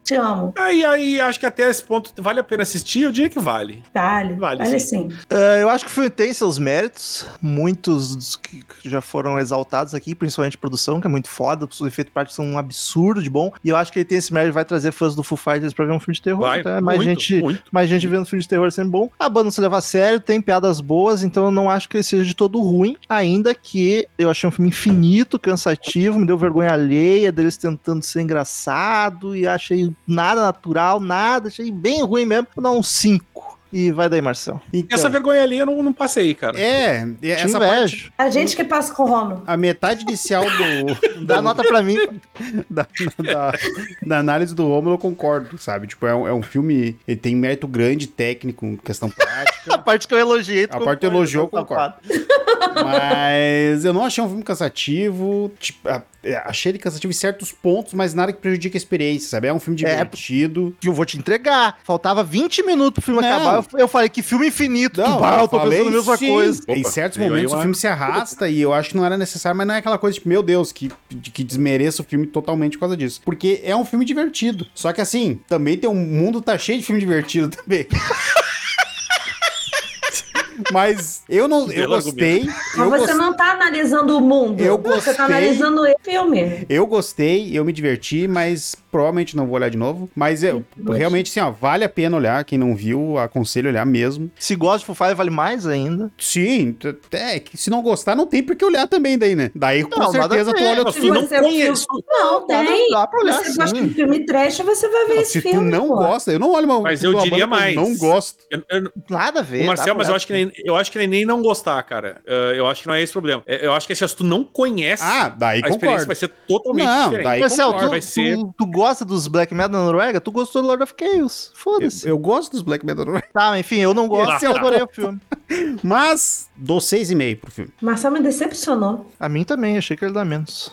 Te amo. Aí, aí, acho que até esse ponto vale a pena assistir, eu diria que vale. Vale. Vale, Vale, sim. sim. É, eu acho que o filme tem seus méritos, muitos dos que já foram exaltados aqui, principalmente a produção, que é muito foda, os efeitos práticos são um absurdo de bom, e eu acho que ele tem esse mérito, vai trazer fãs do Foo Fighters pra ver um filme de terror, Vai, então é mais muito, gente... muito. Mais gente vendo filme de terror sempre bom. A banda não se leva a sério, tem piadas boas, então eu não acho que ele seja de todo ruim. Ainda que eu achei um filme infinito, cansativo, me deu vergonha alheia deles tentando ser engraçado e achei nada natural, nada, achei bem ruim mesmo. Vou dar um 5. E vai daí, Marcel. Então, Essa vergonha ali eu não, não passei, cara. É, Te essa parte. A gente que passa com o Rono. a metade inicial do, Dá nota pra mim. da, da, da análise do Romulo eu concordo, sabe? Tipo, é um, é um filme, ele tem mérito grande técnico, questão A prática, parte que eu elogiei, tu A parte que eu elogiou, eu concordo. mas eu não achei um filme cansativo, tipo, a- é, achei ele cansativo em certos pontos, mas nada que prejudique a experiência, sabe? É um filme É, divertido. Que eu vou te entregar. Faltava 20 minutos pro filme Não. acabar. Eu, eu falei que filme infinito. Não, bah, eu tô falei pensando a mesma sim. coisa. Em Opa, certos veio aí momentos uma- o filme se arrasta e eu acho que não era necessário, mas não é aquela coisa tipo, meu Deus, que, que desmereça o filme totalmente por causa disso. Porque é um filme divertido. Só que assim, também tem um mundo tá cheio de filme divertido também. Mas eu não, eu gostei. Mas Eu, você gostei não tá analisando o mundo. Eu Você gostei. tá analisando o filme. eu gostei, eu me diverti, mas provavelmente não vou olhar de novo. Mas eu, realmente, assim, ó, vale a pena olhar. Quem não viu, aconselho olhar mesmo. Se gosta de Foo Fighters, vale mais ainda. Sim, é que se não gostar, não tem por que olhar também daí, né? Daí com Não, certeza tu olha Se tu não conhece. Não, tem. dá pra olhar você gosta sim. de filme trash, você vai ver Não, esse se filme. tu não pô. gosta, eu não olho uma Mas eu diria banda que eu mais. não gosto. Eu- eu- Nada a ver. O dá Marcel, pra mas eu acho, que nem, eu acho que nem, nem não gostar, cara. Uh, eu acho que não é esse o problema. É, Eu acho que se tu não conhece, Ah, daí a experiência concordo. vai ser totalmente Não, diferente. daí Marcel, concordo, tu, vai ser- tu, tu gosta dos Black Metal da Noruega? Tu gostou do Lord of Chaos. Eu, Foda-se. eu gosto dos Black Metal, Tá, enfim, eu não gosto, Esse eu é o adorei o filme. mas dou 6,5 pro filme. Marcel me decepcionou. A mim também, achei que ele dá menos.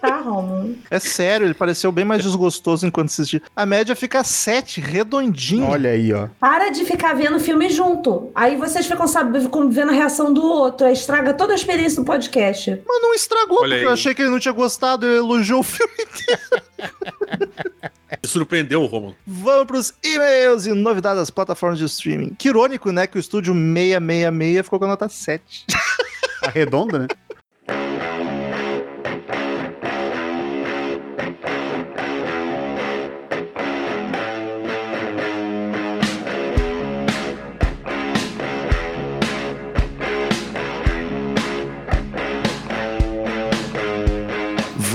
Tá, Romulo. É sério, ele pareceu bem mais desgostoso enquanto assistia. A média fica 7, redondinho. Olha aí, ó. Para de ficar vendo filme junto. Aí vocês ficam sabendo, vendo a reação do outro. Aí estraga toda a experiência do podcast. Mas não estragou, Olha porque aí. eu achei que ele não tinha gostado, ele elogiou o filme. Me surpreendeu o Romulo. Vamos pros e-mails e novidades das plataformas de streaming. Que irônico, né, que o estúdio 666 ficou com a nota 7. Arredonda, né?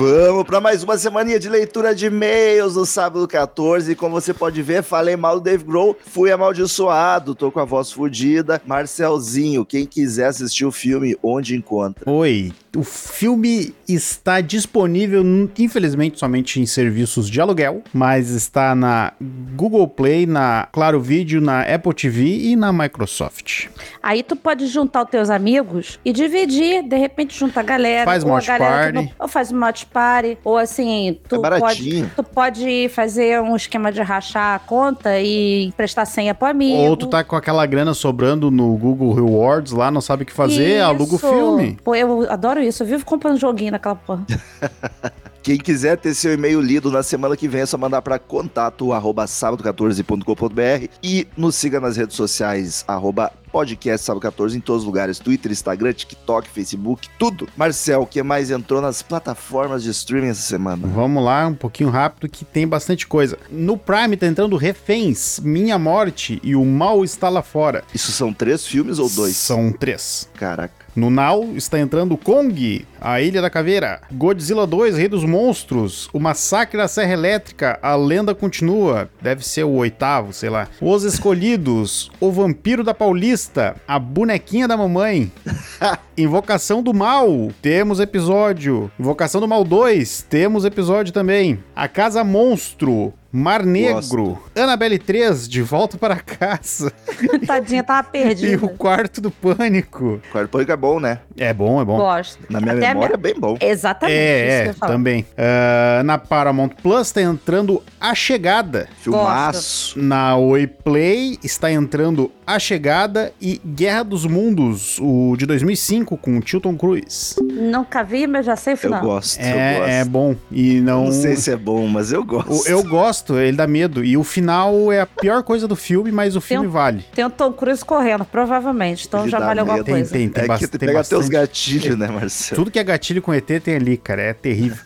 Vamos para mais uma semaninha de leitura de e-mails no sábado 14. Como você pode ver, falei mal do Dave Grohl, fui amaldiçoado, tô com a voz fodida. Marcelzinho, quem quiser assistir o filme, onde encontra? Oi, o filme está disponível, infelizmente, somente em serviços de aluguel, mas está na Google Play, na Claro Vídeo, na Apple TV e na Microsoft. Aí tu pode juntar os teus amigos e dividir, de repente junta a galera. Faz ou a watch galera não- ou faz uma watch party. Ou assim, tu, É pode, baratinho. tu pode fazer um esquema de rachar a conta e emprestar senha pro amigo. Ou tu tá com aquela grana sobrando no Google Rewards lá, não sabe o que fazer, aluga o Isso. filme. Pô, eu adoro isso. Eu vivo comprando joguinho naquela porra. Quem quiser ter seu e-mail lido na semana que vem, é só mandar para contato arroba sábado14.com.br e nos siga nas redes sociais arroba podcast Sábado 14 em todos os lugares: Twitter, Instagram, TikTok, Facebook, tudo. Marcel, o que mais entrou nas plataformas de streaming essa semana? Vamos lá, um pouquinho rápido que tem bastante coisa. No Prime tá entrando Reféns, Minha Morte e O Mal Está Lá Fora. Isso são três filmes ou dois? São três. Caraca. No Now está entrando Kong, A Ilha da Caveira, Godzilla 2, Rei dos Monstros, O Massacre da Serra Elétrica, A Lenda Continua, deve ser o oitavo, sei lá. Os Escolhidos, O Vampiro da Paulista, A Bonequinha da Mamãe, Invocação do Mal, temos episódio. Invocação do Mal 2, temos episódio também. A Casa Monstro, Mar Negro, Annabelle 3, De Volta para Casa Tadinha, tava e perdida. O Quarto do Pânico. Quarto Pânico é bom, né? É bom, é bom. Gosto. Na minha Até memória é bem bom. Exatamente. isso que eu É, é, também. Ah, na Paramount Plus tá entrando A Chegada. Filmaço. Na Oi Play está entrando A Chegada e Guerra dos Mundos, o de 2005, com o Tilton Cruz. Nunca vi, mas já sei o Eu final. gosto, eu É, gosto. é bom. E não. Não sei se é bom, mas eu gosto. O- Eu gosto, ele dá medo. E o final é a pior coisa do filme, mas o filme um- vale. Tem o Tom Cruise correndo, provavelmente. Então Ele já vale alguma. Tem, coisa. tem, tem, é bas- que tem pega bastante. gatilhos, né, Marcelo? Tudo que é gatilho com ET tem ali, cara. É terrível.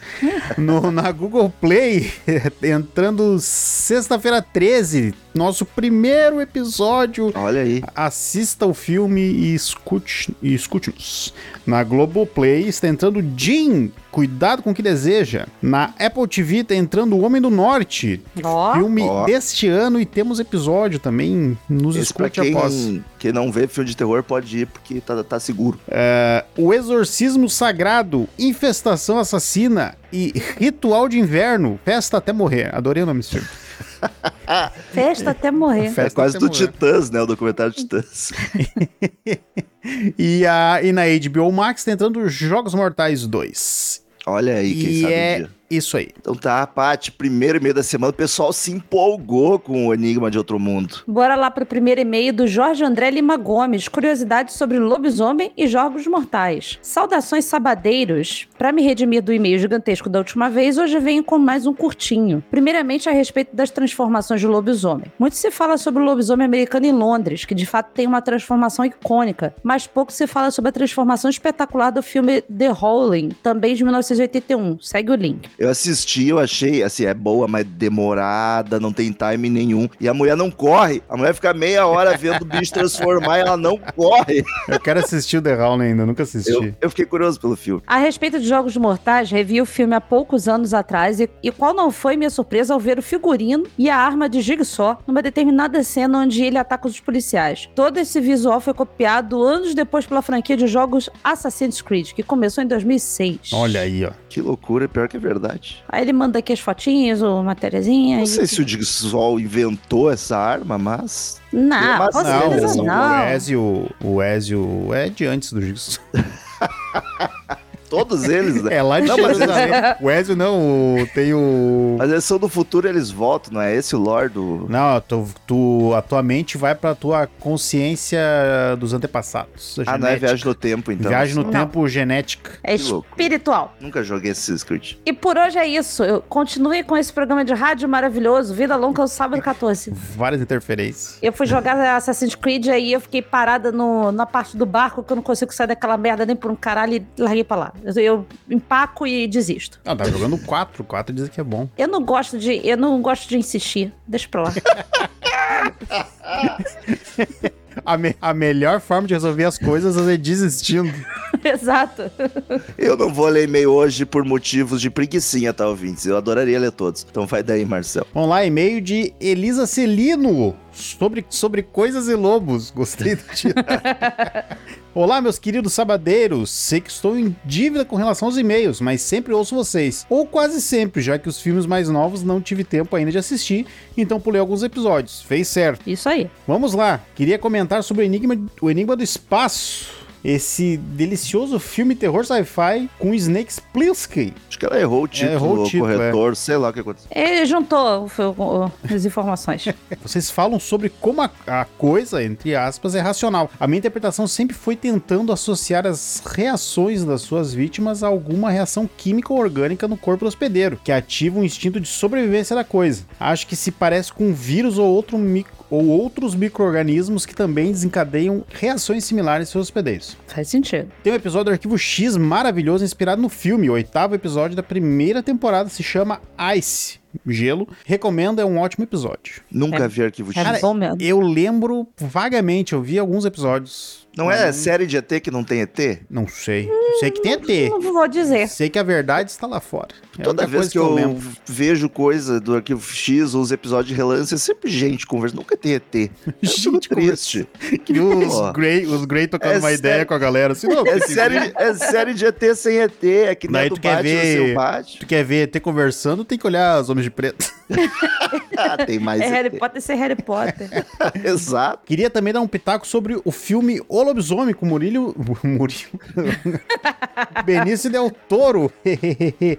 No- na Google Play, entrando sexta-feira 13, nosso primeiro episódio. Olha aí. Assista o filme e escute e escute-nos. Na Globoplay está entrando Jim, Cuidado com o que deseja. Na Apple TV está entrando O Homem do Norte, Ó, filme Ó. deste ano e temos episódio também. Nos Esse escute quem, após. quem não vê filme de terror pode ir, porque tá, tá seguro. É, o Exorcismo Sagrado, Infestação Assassina e Ritual de Inverno, Festa até morrer. Adorei o nome desse filme. festa até morrer. Festa é quase do morrer. Titãs, né? O documentário Titãs. E, a, e na HBO Max tá entrando Jogos Mortais 2. Olha aí, quem e sabe um é dia. Isso aí. Então tá, Paty, primeiro e-mail da semana, o pessoal se empolgou com o Enigma de Outro Mundo. Bora lá pro primeiro e-mail do Jorge André Lima Gomes. Curiosidades sobre lobisomem e jogos mortais. Saudações sabadeiros. Para me redimir do e-mail gigantesco da última vez, hoje venho com mais um curtinho. Primeiramente, a respeito das transformações do lobisomem. Muito se fala sobre o lobisomem americano em Londres, que de fato tem uma transformação icônica, mas pouco se fala sobre a transformação espetacular do filme The Howling, também de 1981. Segue o link. Eu assisti, eu achei, assim, é boa, mas demorada, não tem time nenhum. E a mulher não corre. A mulher fica meia hora vendo o bicho transformar e ela não corre. Eu quero assistir o The Howling ainda, nunca assisti. Eu, eu fiquei curioso pelo filme. A respeito de Jogos Mortais, revi o filme há poucos anos atrás e, e qual não foi minha surpresa ao ver o figurino e a arma de Jigsaw numa determinada cena onde ele ataca os policiais. Todo esse visual foi copiado anos depois pela franquia de jogos Assassin's Creed, que começou em 2006. Olha aí, ó. Que loucura, pior que é verdade. Aí ele manda aqui as fotinhas, ou matériazinha. Não e- sei se o Dixol inventou essa arma, mas. Não, Mas não, não. o Ezio, o Ezio é de antes do Jigsaw. Todos eles, né? É lá de Não, mas- Jerusalém. O Ezio não, o- tem o... Mas eles são do futuro, eles voltam, não é esse o lore do. Não, tu, tu, a tua mente vai pra tua consciência dos antepassados. a Ah, não é viagem no tempo, então. Viagem no Não. tempo genética. É espiritual. Nunca joguei Assassin's Creed. E por hoje é isso. Eu continue com esse programa de rádio maravilhoso. Vida longa ao sábado 14. Várias interferências. Eu fui jogar Assassin's Creed aí eu fiquei parada no, na parte do barco que eu não consigo sair daquela merda nem por um caralho e larguei pra lá. Eu, empaco e desisto. Ah, tá jogando 4. 4 dizem que é bom. Eu não gosto de. Eu não gosto de insistir. Deixa pra lá. A, me- a melhor forma de resolver as coisas é desistindo. Exato. Eu não vou ler e-mail hoje por motivos de preguiçinha, tá, ouvintes? Eu adoraria ler todos. Então vai daí, Marcel. Vamos lá, e-mail de Elisa Celino. Sobre, sobre coisas e lobos. Gostei do título. Olá, meus queridos sabadeiros. Sei que estou em dívida com relação aos e-mails, mas sempre ouço vocês. Ou quase sempre, já que os filmes mais novos não tive tempo ainda de assistir, então pulei alguns episódios. Fez certo. Isso aí. Vamos lá. Queria comentar sobre o Enigma, o Enigma do Espaço. Esse delicioso filme terror sci-fi com Snake Plissken. Acho que ela errou o título, errou o título, corretor, sei lá o que aconteceu. Ele juntou as informações. Vocês falam sobre como a, a coisa, entre aspas, é racional. A minha interpretação sempre foi tentando associar as reações das suas vítimas a alguma reação química ou orgânica no corpo do hospedeiro, que ativa o instinto de sobrevivência da coisa. Acho que se parece com um vírus ou outro, mic- ou outros micro-organismos que também desencadeiam reações similares em seus hospedeiros. Faz sentido. Tem um episódio do Arquivo X maravilhoso inspirado no filme, o oitavo episódio da primeira temporada, se chama Ice. Gelo. Recomendo, é um ótimo episódio. Nunca É- vi Arquivo X. É Cara, bom mesmo. Eu lembro vagamente, eu vi alguns episódios. Não é série de ET que não tem ET? Não sei. Sei que tem ET. Não vou dizer. Sei que a verdade está lá fora. É Toda vez coisa que eu, lembro. vejo coisa do Arquivo X ou os episódios de relance, é sempre gente conversando. Nunca tem ET. Eu fico Gente triste. Que os. Grey, os Grey tocando É uma ideia com a galera. Assim, não, É série, é série de ET sem ET. É que nem Daí tu quer Batman ver- sem o Batman. Tu quer ver ET conversando, tem que olhar os Homens de Preto. Ah, tem mais É Harry ET. Potter ser Harry Potter. Exato. Queria também dar um pitaco sobre o filme O Lobisomem com Murilo. Murilo. Benício Del Toro.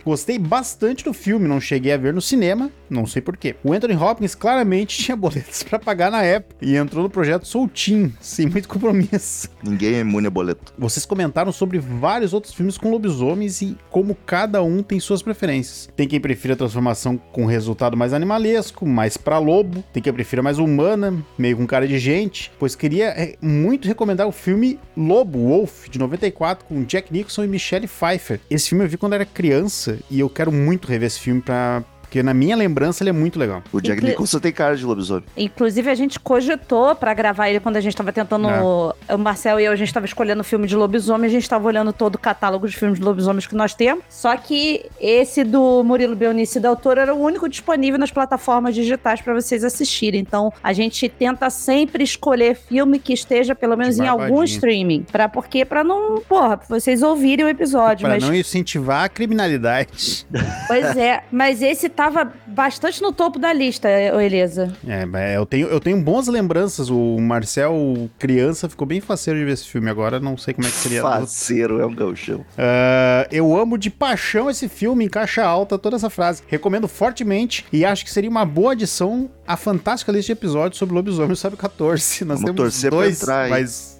Gostei bastante do filme, não cheguei a ver no cinema, não sei porquê. O Anthony Hopkins claramente tinha boletos pra pagar na época e entrou no projeto soltinho, sem muito compromisso. Ninguém é imune a boleto. Vocês comentaram sobre vários outros filmes com lobisomens e como cada um tem suas preferências. Tem quem prefira a transformação com resultado mais animalesco, mais pra lobo. Tem quem prefira mais humana, meio com cara de gente. Pois queria é, muito recomendar o filme Lobo, Wolf, de 94, com Jack Nicholson e Michelle Pfeiffer. Esse filme eu vi quando era criança e eu quero muito rever esse filme pra... Porque na minha lembrança ele é muito legal. O Jack Inclu- Nicholson tem cara de lobisomem. Inclusive, a gente cogitou pra gravar ele quando a gente tava tentando. O Marcel e eu, a gente tava escolhendo filme de lobisomem, a gente tava olhando todo o catálogo de filmes de lobisomens que nós temos. Só que esse do Murilo Beonice da autora era o único disponível nas plataformas digitais pra vocês assistirem. Então, a gente tenta sempre escolher filme que esteja pelo menos em algum streaming. Pra, porque pra não. Porra, pra vocês ouvirem o episódio. Para mas não incentivar a criminalidade. Pois é, mas esse tava bastante no topo da lista, ô Elisa. É, mas eu tenho, eu tenho boas lembranças. O Marcel, criança, ficou bem faceiro de ver esse filme. Agora não sei como é que seria. Faceiro, é um gauchão. Ah, eu amo de paixão esse filme, em caixa alta, toda essa frase. Recomendo fortemente e acho que seria uma boa adição à fantástica lista de episódios sobre lobisomem do Sábio 14. Nós Vamos temos torcer pra dois, entrar, hein? mas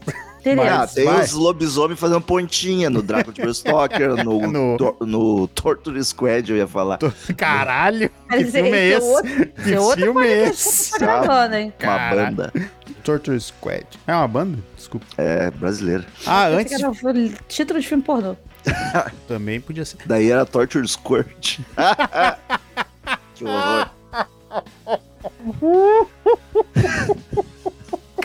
Ah, tem vai. os lobisomens fazendo pontinha no Drácula de Stoker, no, No- tor- no Torture Squad, eu ia falar. caralho, que Mas filme é esse é esse? outro- Que é outro filme é esse? tá gravando, hein? Uma Caralho. banda. Torture Squad. É uma banda? Desculpa. É, brasileira. Ah, Esse antes de... título de filme pornô. também podia ser. Daí era Torture Squirt. que horror.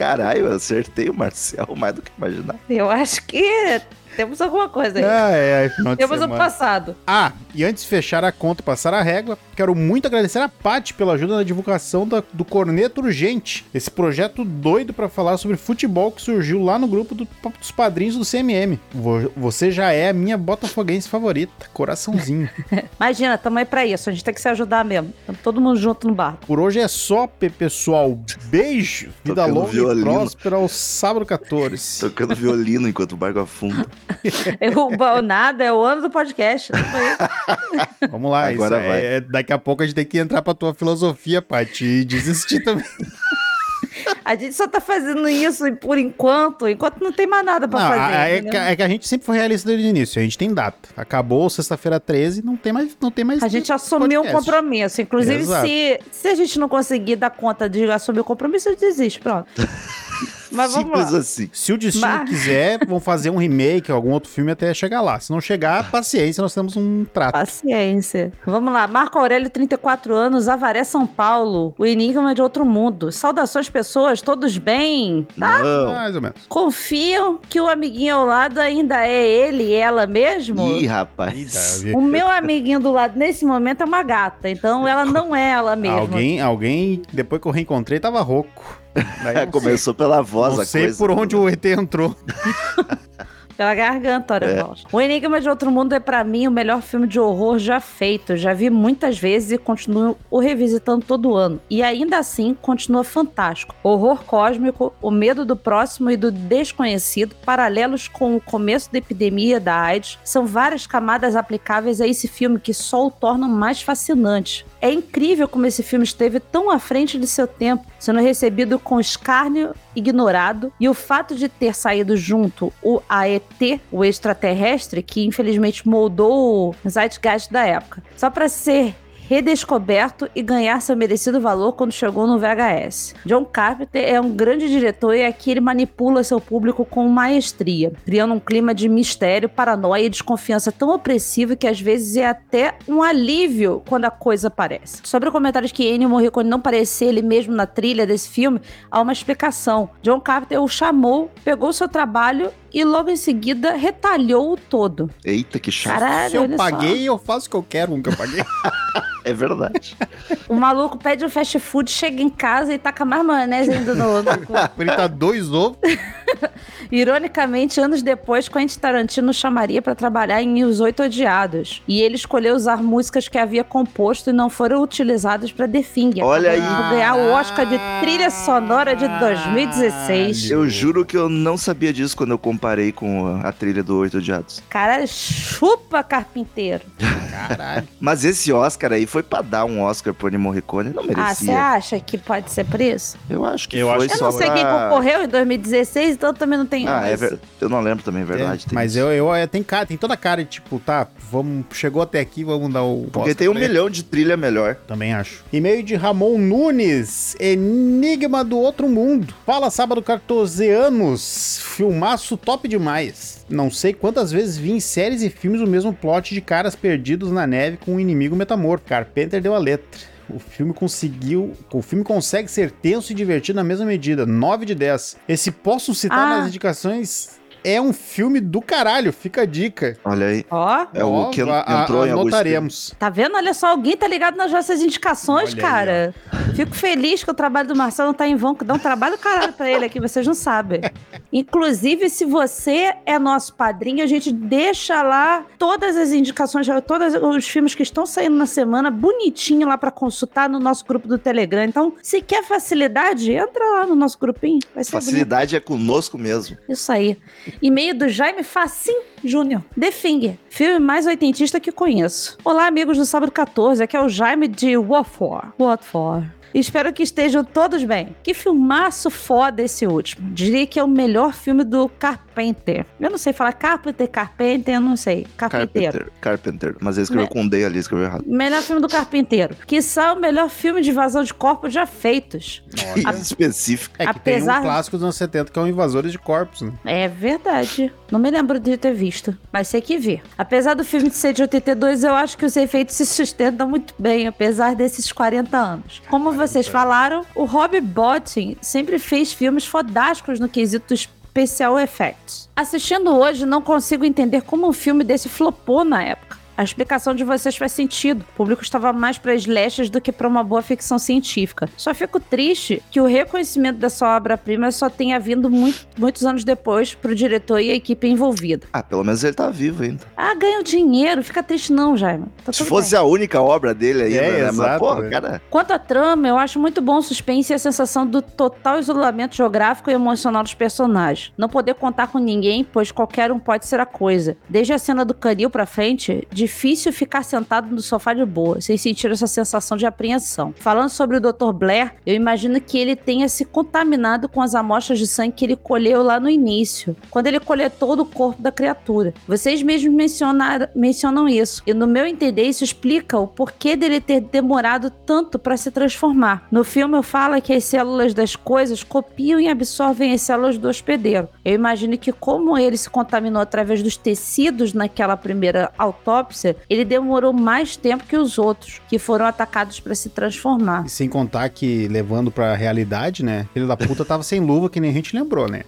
Caralho, eu acertei o Marcel mais do que imaginar. Eu acho que temos alguma coisa aí. Ah, é, é, temos o semana. passado. Ah, e antes de fechar a conta e passar a régua, quero muito agradecer a Paty pela ajuda na divulgação da- do Corneto Urgente, esse projeto doido pra falar sobre futebol que surgiu lá no grupo do- dos padrinhos do CMM. Vo- Você já é a minha botafoguense favorita, coraçãozinho. Imagina, tamo aí pra isso. A gente tem que se ajudar mesmo. Tamo todo mundo junto no barco. Por hoje é só, pe- pessoal. Beijo, vida Tocando longa violino. e próspera ao sábado 14. Tocando violino enquanto o barco afunda. Eu, nada, é o ano do podcast. Vamos lá, Agora isso vai. é- daqui a pouco a gente tem que entrar pra tua filosofia, Paty, e desistir também. A gente só tá fazendo isso por enquanto, enquanto não tem mais nada pra Não, fazer. a- é, que, é que a gente sempre foi realista desde o início. A gente tem data. Acabou sexta-feira 13, não tem mais. Não tem mais A gente assumiu um podcast. compromisso. Inclusive, Exato. se, se a gente não conseguir dar conta de assumir o compromisso, a gente desiste. Pronto. Mas vamos Simples lá. assim. Se o destino Mas- quiser, vão fazer um remake, algum outro filme até chegar lá. Se não chegar, paciência, nós temos um trato. Paciência. Vamos lá. Marco Aurélio, 34 anos, Avaré, São Paulo. O Enigma de Outro Mundo. Saudações, pessoas. Todos bem? Não. Mais ou menos. Confiam que o amiguinho ao lado ainda é ele e ela mesmo? Ih, rapaz. O meu amiguinho do lado, nesse momento, é uma gata. Então, ela não é ela mesma. Alguém, alguém, depois que eu reencontrei, tava rouco. Começou pela voz não a sei coisa. por onde o ET entrou. Pela garganta, olha, É. O Enigma de Outro Mundo é, pra mim, o melhor filme de horror já feito. Já vi muitas vezes e continuo o revisitando todo ano. E ainda assim, continua fantástico. Horror cósmico, o medo do próximo e do desconhecido, paralelos com o começo da epidemia da AIDS, são várias camadas aplicáveis a esse filme que só o tornam mais fascinante. É incrível como esse filme esteve tão à frente de seu tempo, sendo recebido com escárnio ignorado, e o fato de ter saído junto o AET, o extraterrestre, que infelizmente moldou o zeitgeist da época. Só para ser redescoberto e ganhar seu merecido valor quando chegou no VHS. John Carpenter é um grande diretor e aqui ele manipula seu público com maestria, criando um clima de mistério, paranoia e desconfiança tão opressivo que às vezes é até um alívio quando a coisa aparece. Sobre o comentário de que Ennio Morricone não parecia ele mesmo na trilha desse filme, há uma explicação. John Carpenter o chamou, pegou seu trabalho e logo em seguida retalhou o todo. Eita, que chato. Caralho, Se eu olha só. paguei, eu faço o que eu quero, um que eu paguei. É verdade. O maluco pede um fast food, chega em casa e taca mais maionese ainda no, cu. Fritar dois ovos. Ironicamente, anos depois, Quentin Tarantino chamaria para trabalhar em Os Oito Odiados. E ele escolheu usar músicas que havia composto e não foram utilizadas para The Thing. Olha acabando aí. ganhar o Oscar de trilha sonora de 2016. Eu juro que eu não sabia disso quando eu comparei com a, trilha do Oito Odiados. Cara, chupa carpinteiro. Caralho. Mas esse Oscar aí foi pra dar um Oscar pro Ennio Morricone, não Ah, você merecia. acha que pode ser por isso? eu acho que Eu foi acho Eu não sei pra... quem concorreu em 2016, então também não tenho. Ah, é verdade. Eu não lembro também, é verdade. É, tem mas isso. eu, eu, é, tem cara, tem toda a cara de tipo, tá, vamos, chegou até aqui, vamos dar o. Porque Oscar tem um milhão de trilha melhor. Também acho. E-mail de Ramon Nunes, Enigma do Outro Mundo. Fala, sábado 14 anos, filmaço top demais. Não sei quantas vezes vi em séries e filmes o mesmo plot de caras perdidos na neve com um inimigo metamorfo. Carpenter deu a letra. O filme conseguiu. O filme consegue ser tenso e divertido na mesma medida. 9 de 10. Esse posso citar Ah. nas indicações. É um filme do caralho, fica a dica. Olha aí. Ó, É o que a- a- entrou em Anotaremos. tá vendo? Olha só, alguém tá ligado nas nossas indicações, Olha aí, cara. Fico feliz que o trabalho do Marcelo não tá em vão, que dá um trabalho do caralho pra ele aqui, vocês não sabem. Inclusive, se você é nosso padrinho, a gente deixa lá todas as indicações, todos os filmes que estão saindo na semana, bonitinho lá pra consultar no nosso grupo do Telegram. Então, se quer facilidade, entra lá no nosso grupinho. Vai ser bonito. Facilidade é conosco mesmo. Isso aí. E-mail do Jaime Facim Júnior. The Finger. Filme mais oitentista que conheço. Olá, amigos do Sábado 14. Aqui é o Jaime de Watford. Watford. Espero que estejam todos bem. Que filmaço foda esse último. Diria que é o melhor filme do Carpenter. Eu não sei falar Carpenter, Carpenter, eu não sei. Carpinteiro. Carpenter. Carpenter. Mas ele escreveu Né? com D ali, escreveu errado. Melhor filme do Carpinteiro. Que o melhor filme de invasão de corpos já feitos. Específico. É que tem Apesar- um clássico dos anos 70 que é o Invasores de Corpos, né? É verdade. Não me lembro de ter visto, mas sei que vi. Apesar do filme de ser de 82, eu acho que os efeitos se sustentam muito bem, apesar desses 40 anos. Como vocês falaram, o Rob Bottin sempre fez filmes fodásticos no quesito special effects. Assistindo hoje, não consigo entender como um filme desse flopou na época. A explicação de vocês faz sentido. O público estava mais para slashes do que para uma boa ficção científica. Só fico triste que o reconhecimento dessa obra-prima só tenha vindo muito- muitos anos depois pro diretor e a equipe envolvida. Ah, pelo menos ele tá vivo ainda. Ah, ganha dinheiro. Fica triste não, Jaime. Tá Se fosse bem. a única obra dele ainda, É, né? Mas, exato, pô, né? cara, Quanto à trama, eu acho muito bom o suspense e a sensação do total isolamento geográfico e emocional dos personagens. Não poder contar com ninguém, pois qualquer um pode ser a coisa. Desde a cena do canil pra frente, difícil ficar sentado no sofá de boa, sem sentir essa sensação de apreensão. Falando sobre o Dr. Blair, eu imagino que ele tenha se contaminado com as amostras de sangue que ele colheu lá no início, quando ele coletou do corpo da criatura. Vocês mesmos mencionaram, mencionam isso, e no meu entender, isso explica o porquê dele ter demorado tanto para se transformar. No filme, eu falo que as células das coisas copiam e absorvem as células do hospedeiro. Eu imagino que, como ele se contaminou através dos tecidos naquela primeira autópsia, ele demorou mais tempo que os outros, que foram atacados para se transformar. E sem contar que, levando pra realidade, né? Filho da puta tava sem luva, que nem a gente lembrou, né?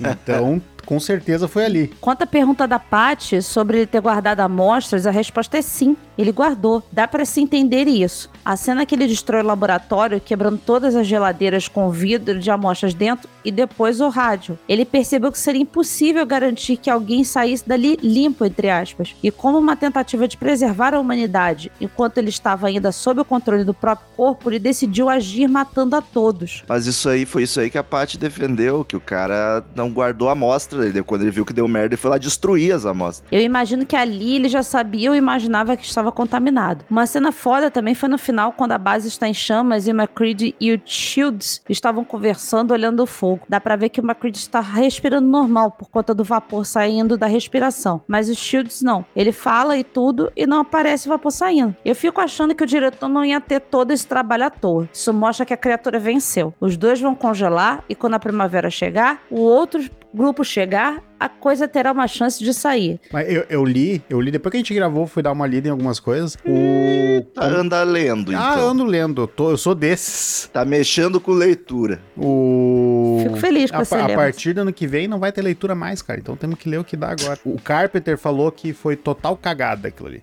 Então, com certeza foi ali. Quanto à pergunta da Paty sobre ele ter guardado amostras, a resposta é sim. Ele guardou. Dá pra se entender isso. A cena que ele destrói o laboratório, quebrando todas as geladeiras com vidro de amostras dentro e depois o rádio. Ele percebeu que seria impossível garantir que alguém saísse dali limpo, entre aspas. E como uma tentativa de preservar a humanidade, enquanto ele estava ainda sob o controle do próprio corpo, ele decidiu agir matando a todos. mas isso aí foi isso aí que a Paty defendeu, que o cara não guardou a amostra. Ele, quando ele viu que deu merda, ele foi lá destruir as amostras. Eu imagino que ali ele já sabia ou imaginava que estava estava contaminado. Uma cena foda também foi no final, quando a base está em chamas e McCready e o Shields estavam conversando, olhando o fogo. Dá pra ver que o McCready está respirando normal por conta do vapor saindo da respiração. Mas o Shields não. Ele fala e tudo e não aparece vapor saindo. Eu fico achando que o diretor não ia ter todo esse trabalho à toa. Isso mostra que a criatura venceu. Os dois vão congelar e quando a primavera chegar, o outro grupo chegar, a coisa terá uma chance de sair. Mas eu, eu li, eu li, depois que a gente gravou, fui dar uma lida em algumas coisas. O. Tá, anda lendo, então. Ah, ando lendo. Eu, tô- eu sou desses. Tá mexendo com leitura. O. Fico feliz com a, esse pa- a partir do ano que vem não vai ter leitura mais, cara. Então temos que ler o que dá agora. O Carpenter falou que foi total cagada aquilo ali.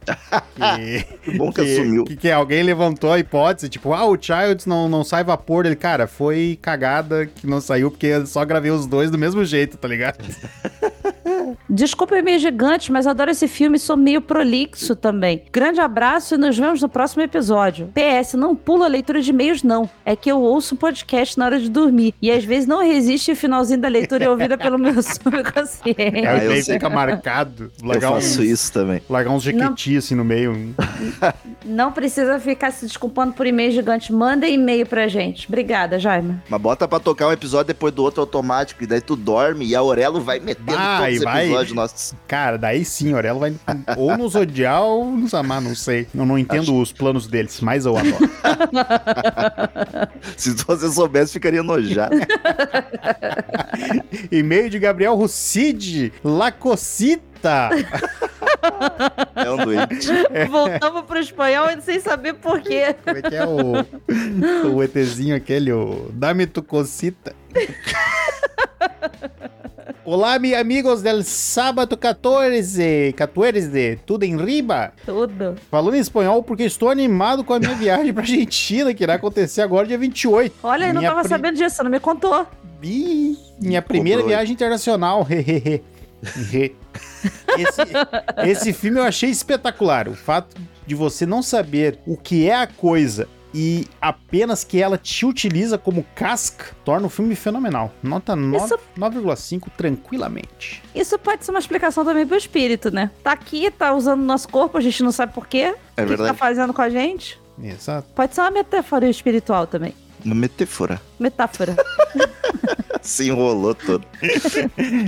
que, Que bom que assumiu. que, que alguém levantou a hipótese, tipo, ah, o Childs não, não sai vapor. Ele, cara, foi cagada que não saiu, porque eu só gravei os dois do mesmo jeito, tá ligado? Desculpa o e-mail gigante, mas adoro esse filme e sou meio prolixo também. Grande abraço e nos vemos no próximo episódio. PS, não pula a leitura de e-mails, não. É que eu ouço podcast na hora de dormir. E às vezes não resiste o finalzinho da leitura é ouvida pelo meu subconsciente. Ah, Aí eu sei. fica marcado. Eu Largar faço uns, isso também. largar uns jequiti assim no meio. Não precisa ficar se desculpando por e-mail gigante. Manda e-mail pra gente. Obrigada, Jaime. Mas bota pra tocar um episódio depois do outro automático, e daí tu dorme e a Aurelo vai metendo Vai, todos os vai. episódios nossos. Cara, daí sim, Aurelo vai ou nos odiar ou nos amar, não sei. Eu não entendo os planos deles, mas eu adoro. Se você soubesse, ficaria enojado. E-mail de Gabriel Rucide, Lacocita. É um doente. Voltamos pro espanhol sem saber por quê. Como é que é o, o ETzinho aquele, o Dame tu cosita. Olá, meus amigos del sábado 14, 14, tudo em riba? Tudo. Falando em espanhol porque estou animado com a minha viagem pra Argentina, que irá acontecer agora dia 28. Olha, eu não tava pri- sabendo disso, não me contou. Ih, minha primeira viagem internacional. hehehe. He. esse, esse filme eu achei espetacular. O fato de você não saber o que é a coisa e apenas que ela te utiliza como casca torna o filme fenomenal. Nota nove- Isso- 9,5 tranquilamente. Isso pode ser uma explicação também pro espírito, né? Tá aqui, tá usando nosso corpo, a gente não sabe por quê. É o que que verdade. tá fazendo com a gente? Exato. Pode ser uma metáfora espiritual também. Uma metáfora. Metáfora. Se enrolou todo.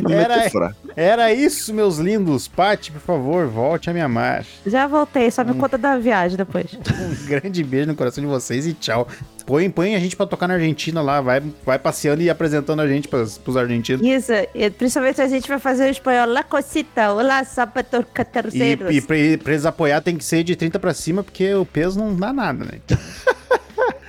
Era- metáfora. Era isso, meus lindos. Pati, por favor, volte a me amar. Já voltei, só me conta da viagem depois. Um grande beijo no coração de vocês e tchau. Põe, põe a gente pra tocar na Argentina lá, vai, vai passeando e apresentando a gente pras, pros argentinos. Isso, e principalmente a gente vai fazer o espanhol. La cosita, olá, sapatos E, caterceiros. e pra, pra eles apoiar tem que ser de 30 pra cima, porque o peso não dá nada, né?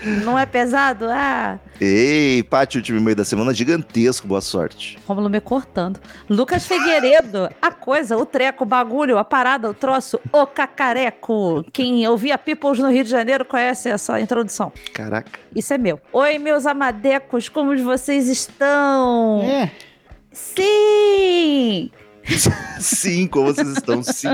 Não é pesado? Ah, Ei, Paty, último e-mail da semana gigantesco, boa sorte. Rômulo me cortando. Lucas Figueiredo, a coisa, o treco, o bagulho, a parada, o troço, o cacareco. Quem ouvia Peoples no Rio de Janeiro conhece essa introdução. Caraca. Isso é meu. Oi, meus amadecos, como vocês estão? É. Sim! Sim, como vocês estão? Sim.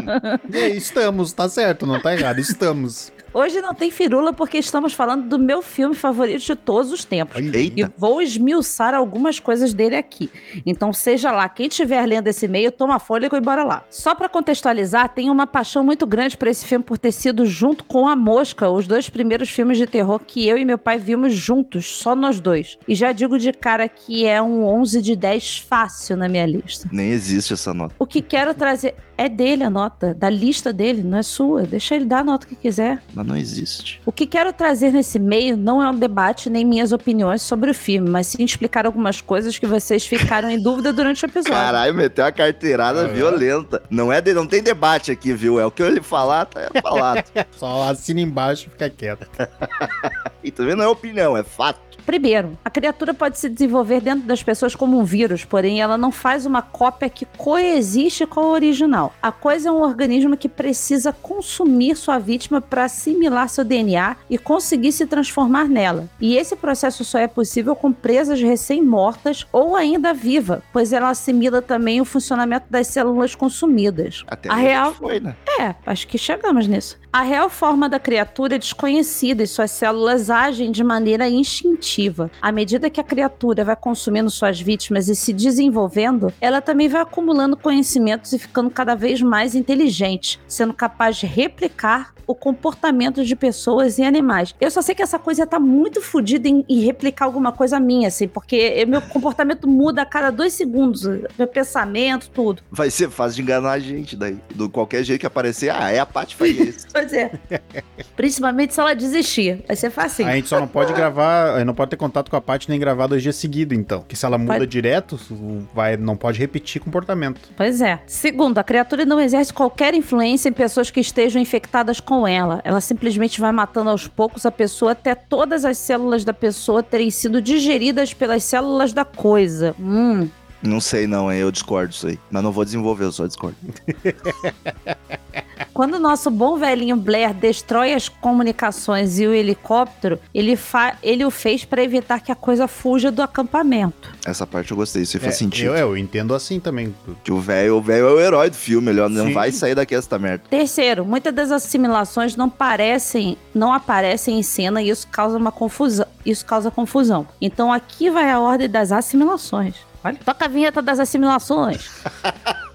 É, estamos, tá certo, não tá errado, estamos. Hoje não tem firula porque estamos falando do meu filme favorito de todos os tempos. Olha, E Eita. vou esmiuçar algumas coisas dele aqui. Então, seja lá, quem estiver lendo esse e-mail, toma fôlego e bora lá. Só pra contextualizar, tenho uma paixão muito grande por esse filme por ter sido junto com A Mosca, os dois primeiros filmes de terror que eu e meu pai vimos juntos, só nós dois. E já digo de cara que é um 11 de 10 fácil na minha lista. Nem existe essa nota. O que quero trazer é dele a nota, da lista dele, não é sua. Deixa ele dar a nota que quiser. Mas não existe. O que quero trazer nesse meio não é um debate nem minhas opiniões sobre o filme, mas sim explicar algumas coisas que vocês ficaram em dúvida durante o episódio. Caralho, meteu uma carteirada é? violenta. Não é de, não tem debate aqui, viu? É o que ele falar, tá falado. Só assina embaixo e fica quieto. e também não é opinião, é fato. Primeiro, a criatura pode se desenvolver dentro das pessoas como um vírus, porém ela não faz uma cópia que coexiste com a original. A coisa é um organismo que precisa consumir sua vítima para assimilar seu DNA e conseguir se transformar nela. E esse processo só é possível com presas recém-mortas ou ainda viva, pois ela assimila também o funcionamento das células consumidas. Até A real- foi, né? É, acho que chegamos nisso. A real forma da criatura é desconhecida e suas células agem de maneira instintiva. À medida que a criatura vai consumindo suas vítimas e se desenvolvendo, ela também vai acumulando conhecimentos e ficando cada vez mais inteligente, sendo capaz de replicar o comportamento de pessoas e animais. Eu só sei que essa coisa tá muito fodida em, em replicar alguma coisa minha, assim, porque meu comportamento muda a cada dois segundos. Meu pensamento, tudo. Vai ser fácil de enganar a gente daí. Do qualquer jeito que aparecer, ah, é a Paty faz isso. Pois é. Principalmente se ela desistir. Vai ser fácil. A gente só não pode gravar, não pode ter contato com a Paty nem gravar dois dias seguidos, então. Porque se ela muda Pode. direto, vai, não pode repetir comportamento. Pois é. Segundo, a criatura não exerce qualquer influência em pessoas que estejam infectadas com ela. Ela simplesmente vai matando aos poucos a pessoa até todas as células da pessoa terem sido digeridas pelas células da coisa. Hum. Não sei não, hein? Eu discordo disso aí. Mas não vou desenvolver, eu só discordo. Quando o nosso bom velhinho Blair destrói as comunicações e o helicóptero, ele, fa ele o fez para evitar que a coisa fuja do acampamento. Essa parte eu gostei, isso aí faz É, sentido. Eu, eu entendo assim também. Que o velho o velho é o herói do filme, ele ó, não Sim. vai sair daqui essa merda. Terceiro, muitas das assimilações não parecem, não aparecem em cena e isso causa uma confusão. Isso causa confusão. Então aqui vai a ordem das assimilações. Olha, toca a vinheta das assimilações.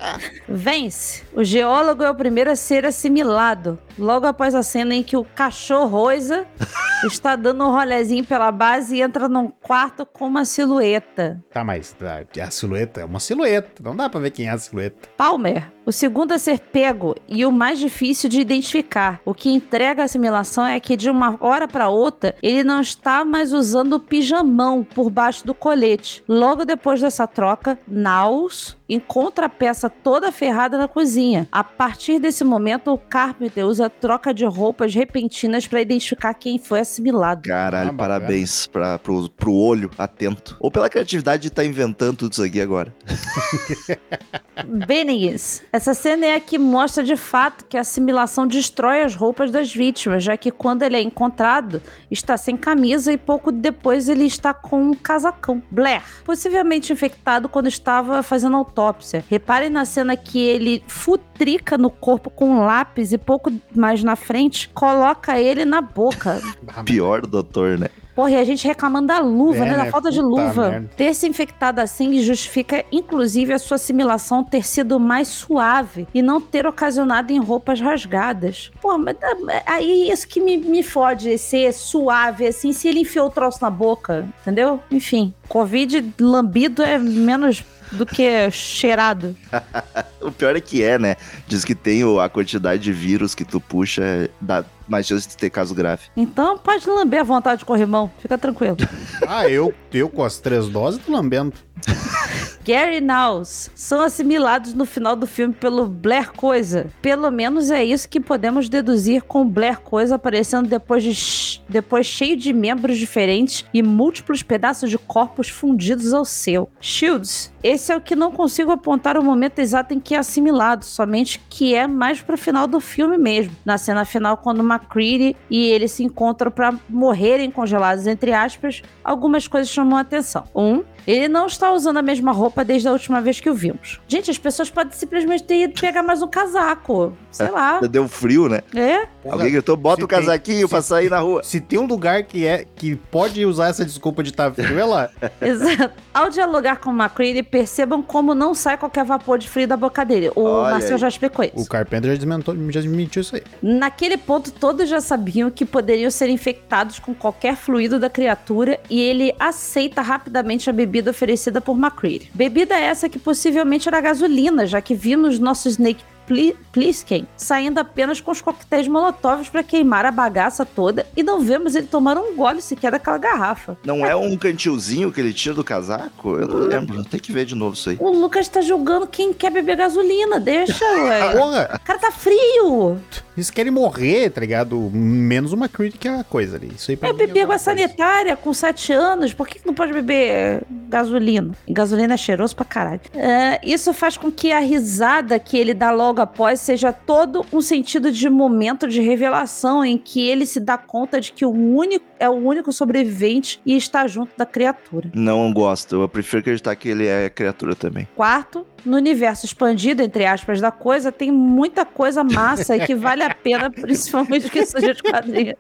Vence. O geólogo é o primeiro a ser assimilado. Logo após a cena em que o cachorro Roisa está dando um rolezinho pela base e entra num quarto com uma silhueta. Tá, mas a, a silhueta é uma silhueta. Não dá pra ver quem é a silhueta. Palmer, o segundo a ser pego e o mais difícil de identificar. O que entrega a assimilação é que de uma hora para outra ele não está mais usando o pijamão por baixo do colete. Logo depois dessa troca, Naus encontra a peça toda ferrada na cozinha. A partir desse momento, o Carpenter usa troca de roupas repentinas para identificar quem foi assimilado. Caralho, Ah, parabéns pra, pro, pro olho atento. Ou pela criatividade de estar inventando tudo isso aqui agora. Bennings, essa cena é a que mostra de fato que a assimilação destrói as roupas das vítimas, já que quando ele é encontrado, está sem camisa e pouco depois ele está com um casacão. Blair, possivelmente infectado quando estava fazendo autópsia. Reparem na cena que ele futrica no corpo com um lápis e pouco mais na frente coloca ele na boca. Pior do doutor, né? Porra, e a gente reclamando da luva, É, né? Da né? falta de luva. merda. Ter se infectado assim justifica, inclusive, a sua assimilação ter sido mais suave e não ter ocasionado em roupas rasgadas. Pô, mas ah, aí isso que me, me fode, ser suave, assim, se ele enfiou o troço na boca, entendeu? Enfim, Covid lambido é menos do que cheirado. O pior é que é, né? Diz que tem o- a quantidade de vírus que tu puxa, dá mais chance de ter caso grave. Então pode lamber à vontade de corrimão, fica tranquilo. Ah, eu, eu com as três doses tô lambendo. Gary e Naus são assimilados no final do filme pelo Blair Coisa. Pelo menos é isso que podemos deduzir com o Blair Coisa aparecendo depois, de depois cheio de membros diferentes e múltiplos pedaços de corpos fundidos ao seu. Shields, esse é o que não consigo apontar o momento exato em que é assimilado, somente que é mais pro final do filme mesmo. Na cena final, quando McCready e ele se encontram para morrerem congelados, entre aspas, algumas coisas chamam a atenção. Um, ele não está usando a mesma roupa desde a última vez que o vimos. Gente, as pessoas podem simplesmente ter ido pegar mais um casaco. Sei lá. Deu frio, né? É? Alguém gritou, bota se o casaquinho tem- pra sair na rua. Se tem um lugar que é que pode usar essa desculpa de estar frio, é lá. Exato. Ao dialogar com o McCready, percebam como não sai qualquer vapor de frio da boca dele. O Olha Marcel aí. já explicou isso. O Carpenter já desmentou, já desmentiu isso aí. Naquele ponto, todos já sabiam que poderiam ser infectados com qualquer fluido da criatura e ele aceita rapidamente a bebida oferecida por McCready. Bebida essa que possivelmente era gasolina, já que vimos nosso Snake Pli- Plissken saindo apenas com os coquetéis molotovs para queimar a bagaça toda e não vemos ele tomar um gole sequer daquela garrafa. Não é um cantilzinho que ele tira do casaco? Eu não lembro, tem que ver de novo isso aí. O Lucas tá julgando quem quer beber gasolina, deixa, ué. Porra, O cara tá frio. eles querem morrer, tá ligado? Menos uma crítica a coisa ali. Isso aí pra Eu mim é bebi água sanitária com 7 anos, por que não pode beber gasolina? Gasolina é cheiroso pra caralho. É, isso faz com que a risada que ele dá logo após seja todo um sentido de momento de revelação em que ele se dá conta de que o único é o único sobrevivente e está junto da criatura. Não gosto, eu prefiro acreditar que ele é criatura também. Quarto, no universo expandido, entre aspas, da coisa, tem muita coisa massa e que vale a pena, principalmente que seja de quadrinho.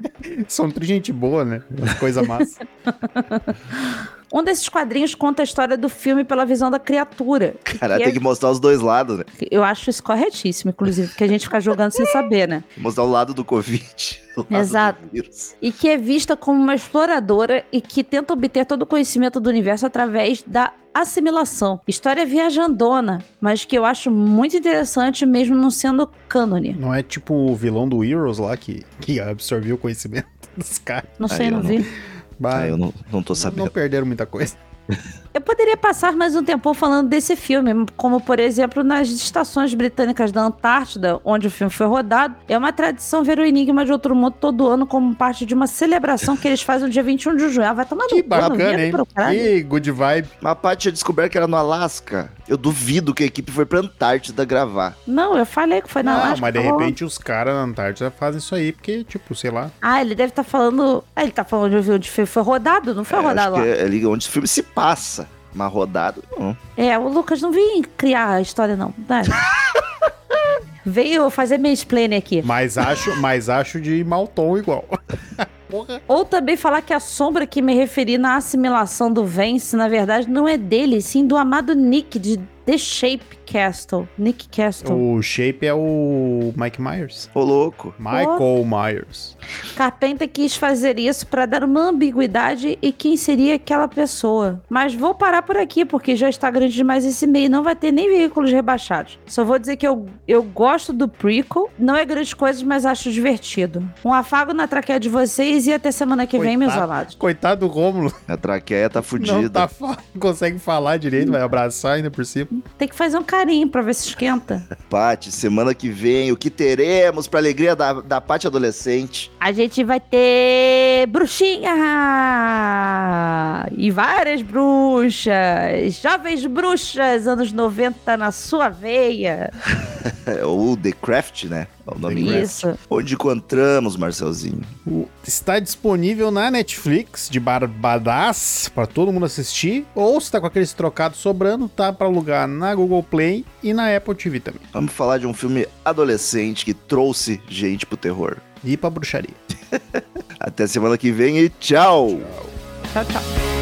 São tudo gente boa, né? As coisas massas. Um desses quadrinhos conta a história do filme pela visão da criatura. Cara, que tem é- que mostrar os dois lados, né? Eu acho isso corretíssimo, inclusive, porque a gente fica jogando sem saber, né? Mostrar o lado do Covid. Exato. do. E que é vista como uma exploradora e que tenta obter todo o conhecimento do universo através da assimilação. História viajandona, mas que eu acho muito interessante mesmo não sendo cânone. Não é tipo o vilão do Heroes lá que, que absorveu o conhecimento dos caras. Não sei, Aí não não- vi. Bah, Ah, eu não, não tô não sabendo. perderam muita coisa. Eu poderia passar mais um tempo falando desse filme, como por exemplo nas estações britânicas da Antártida, onde o filme foi rodado. É uma tradição ver o Enigma de Outro Mundo todo ano como parte de uma celebração que eles fazem no dia 21 de junho. Ah, vai tomar no Que não bacana, hein? Que good vibe. Mas a Paty tinha descoberto que era no Alasca. Eu duvido que a equipe foi pra Antártida gravar. Não, eu falei que foi na Não, Alasca, mas de tá bom. repente os caras na Antártida fazem isso aí, porque, tipo, sei lá. Ah, ele deve estar falando. Ah, ele tá falando de onde foi, foi rodado? Não foi É, rodado acho lá. que é ali onde o filme se passa. Mas rodado, não. É, o Lucas não vem criar a história, não. Veio fazer mansplaining aqui. Mas acho, mas acho de mau tom igual. Ou também falar que a sombra que me referi na assimilação do Vance, na verdade, não é dele, sim do amado Nick de The Shape Castle. Nick Castle. O Shape é o Mike Myers. Ô, louco. Michael Myers. Carpenter quis fazer isso para dar uma ambiguidade e quem seria aquela pessoa. Mas vou parar por aqui, porque já está grande demais esse meio. Não vai ter nem veículos rebaixados. Só vou dizer que eu, eu gosto do prequel. Não é grandes coisas, mas acho divertido. Um afago na traqueia de vocês e até semana que vem, meus Coitado. amados. Coitado do Rômulo. A traqueia tá Não, fudida. tá, fa- não consegue falar direito, vai abraçar ainda por cima. Tem que fazer um carinho pra ver se esquenta. Paty, semana que vem, o que teremos pra alegria da, da Paty adolescente? A gente vai ter bruxinha e várias bruxas, jovens bruxas, anos 90 na sua veia. É, ou The Craft, né? É o nome Isso. Onde encontramos, Marcelzinho? O- Está disponível na Netflix de Barbadas pra todo mundo assistir. Ou se tá com aqueles trocados sobrando, tá pra alugar na Google Play e na Apple TV também. Vamos falar de um filme adolescente que trouxe gente pro terror. E pra bruxaria. Até semana que vem e tchau. Tchau, tchau.